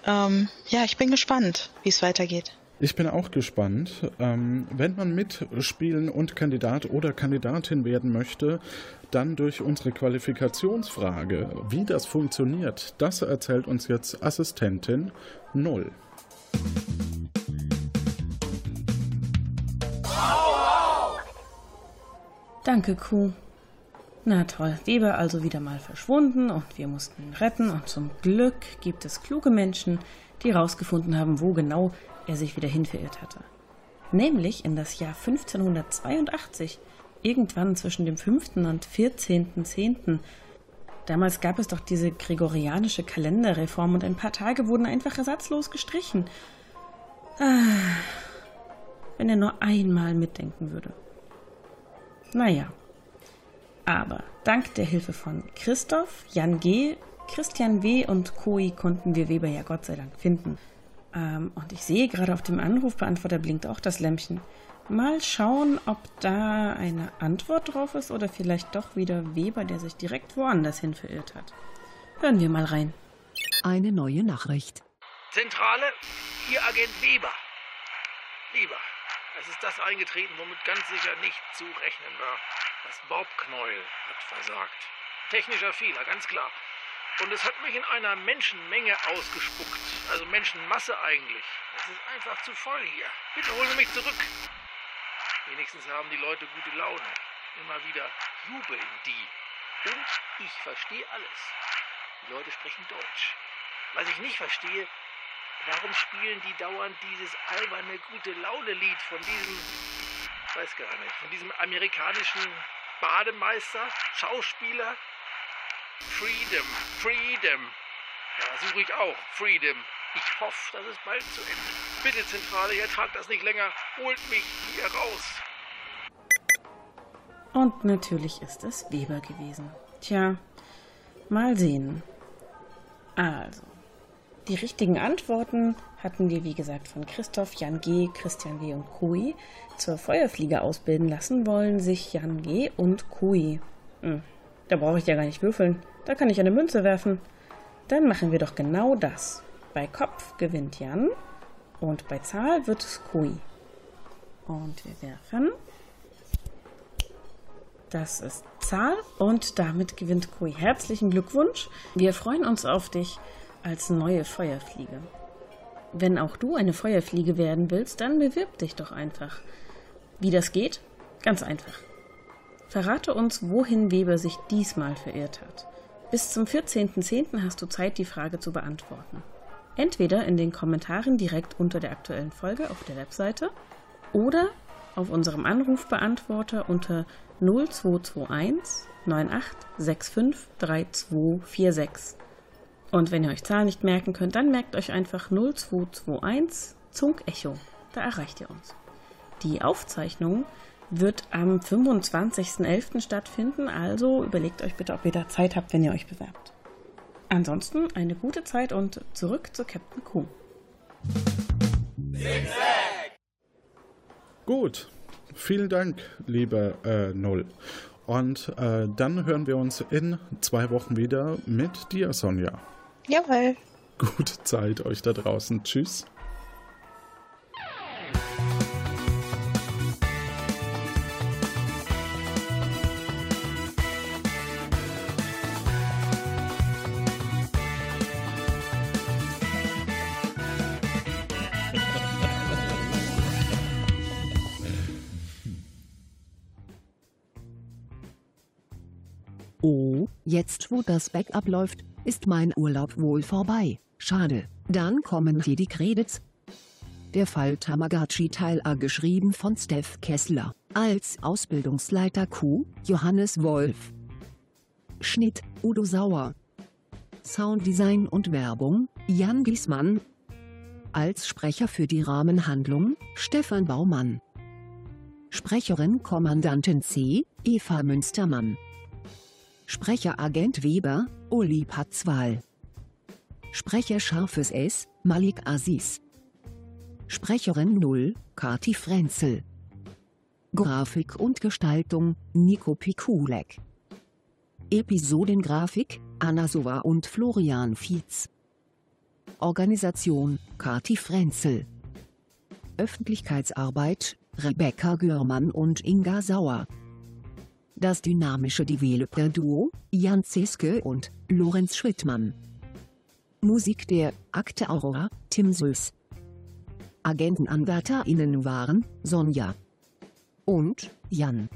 Speaker 6: Ähm, ja, ich bin gespannt, wie es weitergeht.
Speaker 3: Ich bin auch gespannt. Ähm, wenn man mitspielen und Kandidat oder Kandidatin werden möchte, dann durch unsere Qualifikationsfrage. Wie das funktioniert, das erzählt uns jetzt Assistentin Null.
Speaker 5: Danke, Kuh. Na toll, Weber also wieder mal verschwunden und wir mussten ihn retten und zum Glück gibt es kluge Menschen, die herausgefunden haben, wo genau er sich wieder hinverirrt hatte. Nämlich in das Jahr 1582, irgendwann zwischen dem 5. und 14.10. Damals gab es doch diese gregorianische Kalenderreform und ein paar Tage wurden einfach ersatzlos gestrichen. Ah, wenn er nur einmal mitdenken würde. Naja. Aber dank der Hilfe von Christoph, Jan G., Christian W. und Koi konnten wir Weber ja Gott sei Dank finden. Ähm, und ich sehe gerade auf dem Anrufbeantworter blinkt auch das Lämpchen. Mal schauen, ob da eine Antwort drauf ist oder vielleicht doch wieder Weber, der sich direkt woanders hin verirrt hat. Hören wir mal rein.
Speaker 15: Eine neue Nachricht.
Speaker 16: Zentrale, hier Agent Weber. Lieber, es ist das eingetreten, womit ganz sicher nicht zu rechnen war. Das Bobknäuel hat versagt. Technischer Fehler, ganz klar. Und es hat mich in einer Menschenmenge ausgespuckt. Also Menschenmasse eigentlich. Es ist einfach zu voll hier. Bitte holen Sie mich zurück. Wenigstens haben die Leute gute Laune. Immer wieder jubeln die. Und ich verstehe alles. Die Leute sprechen Deutsch. Was ich nicht verstehe, warum spielen die dauernd dieses alberne gute Laune-Lied von diesem, weiß gar nicht, von diesem amerikanischen Bademeister, Schauspieler, Freedom, Freedom. Ja, suche ich auch. Freedom. Ich hoffe, das ist bald zu Ende. Bitte, Zentrale, ihr tragt das nicht länger. Holt mich hier raus.
Speaker 5: Und natürlich ist es Weber gewesen. Tja, mal sehen. Also, die richtigen Antworten hatten wir, wie gesagt, von Christoph, Jan G., Christian W. und Kui. Zur Feuerfliege ausbilden lassen wollen sich Jan G. und Kui. Hm, da brauche ich ja gar nicht würfeln. Da kann ich eine Münze werfen. Dann machen wir doch genau das. Bei Kopf gewinnt Jan und bei Zahl wird es Kui. Und wir werfen. Das ist Zahl und damit gewinnt Kui. Herzlichen Glückwunsch. Wir freuen uns auf dich als neue Feuerfliege. Wenn auch du eine Feuerfliege werden willst, dann bewirb dich doch einfach. Wie das geht? Ganz einfach. Verrate uns, wohin Weber sich diesmal verirrt hat. Bis zum 14.10. hast du Zeit, die Frage zu beantworten. Entweder in den Kommentaren direkt unter der aktuellen Folge auf der Webseite oder auf unserem Anrufbeantworter unter 0221 9865 3246. Und wenn ihr euch Zahlen nicht merken könnt, dann merkt euch einfach 0221 Zunk Echo. Da erreicht ihr uns. Die Aufzeichnung wird am 25.11. stattfinden, also überlegt euch bitte, ob ihr da Zeit habt, wenn ihr euch bewerbt. Ansonsten eine gute Zeit und zurück zu Captain Q.
Speaker 3: Gut, vielen Dank, liebe äh, Null. Und äh, dann hören wir uns in zwei Wochen wieder mit dir, Sonja.
Speaker 6: Jawohl.
Speaker 3: Gute Zeit euch da draußen. Tschüss.
Speaker 15: Jetzt wo das Backup läuft, ist mein Urlaub wohl vorbei. Schade, dann kommen hier die Credits. Der Fall Tamagotchi Teil A geschrieben von Steph Kessler, als Ausbildungsleiter Q, Johannes Wolf. Schnitt, Udo Sauer. Sounddesign und Werbung, Jan Giesmann. Als Sprecher für die Rahmenhandlung, Stefan Baumann. Sprecherin Kommandantin C, Eva Münstermann. Sprecher Agent Weber, Uli Patzwal. Sprecher Scharfes S, Malik Aziz. Sprecherin 0, Kati Frenzel. Grafik und Gestaltung, Nico Pikulek. Episodengrafik, Anna Sova und Florian Fietz. Organisation, Kati Frenzel. Öffentlichkeitsarbeit, Rebecca Görmann und Inga Sauer. Das dynamische Developer-Duo, Jan Zeske und Lorenz Schrittmann. Musik der Akte Aurora, Tim Süß. AgentenanwärterInnen waren Sonja und Jan.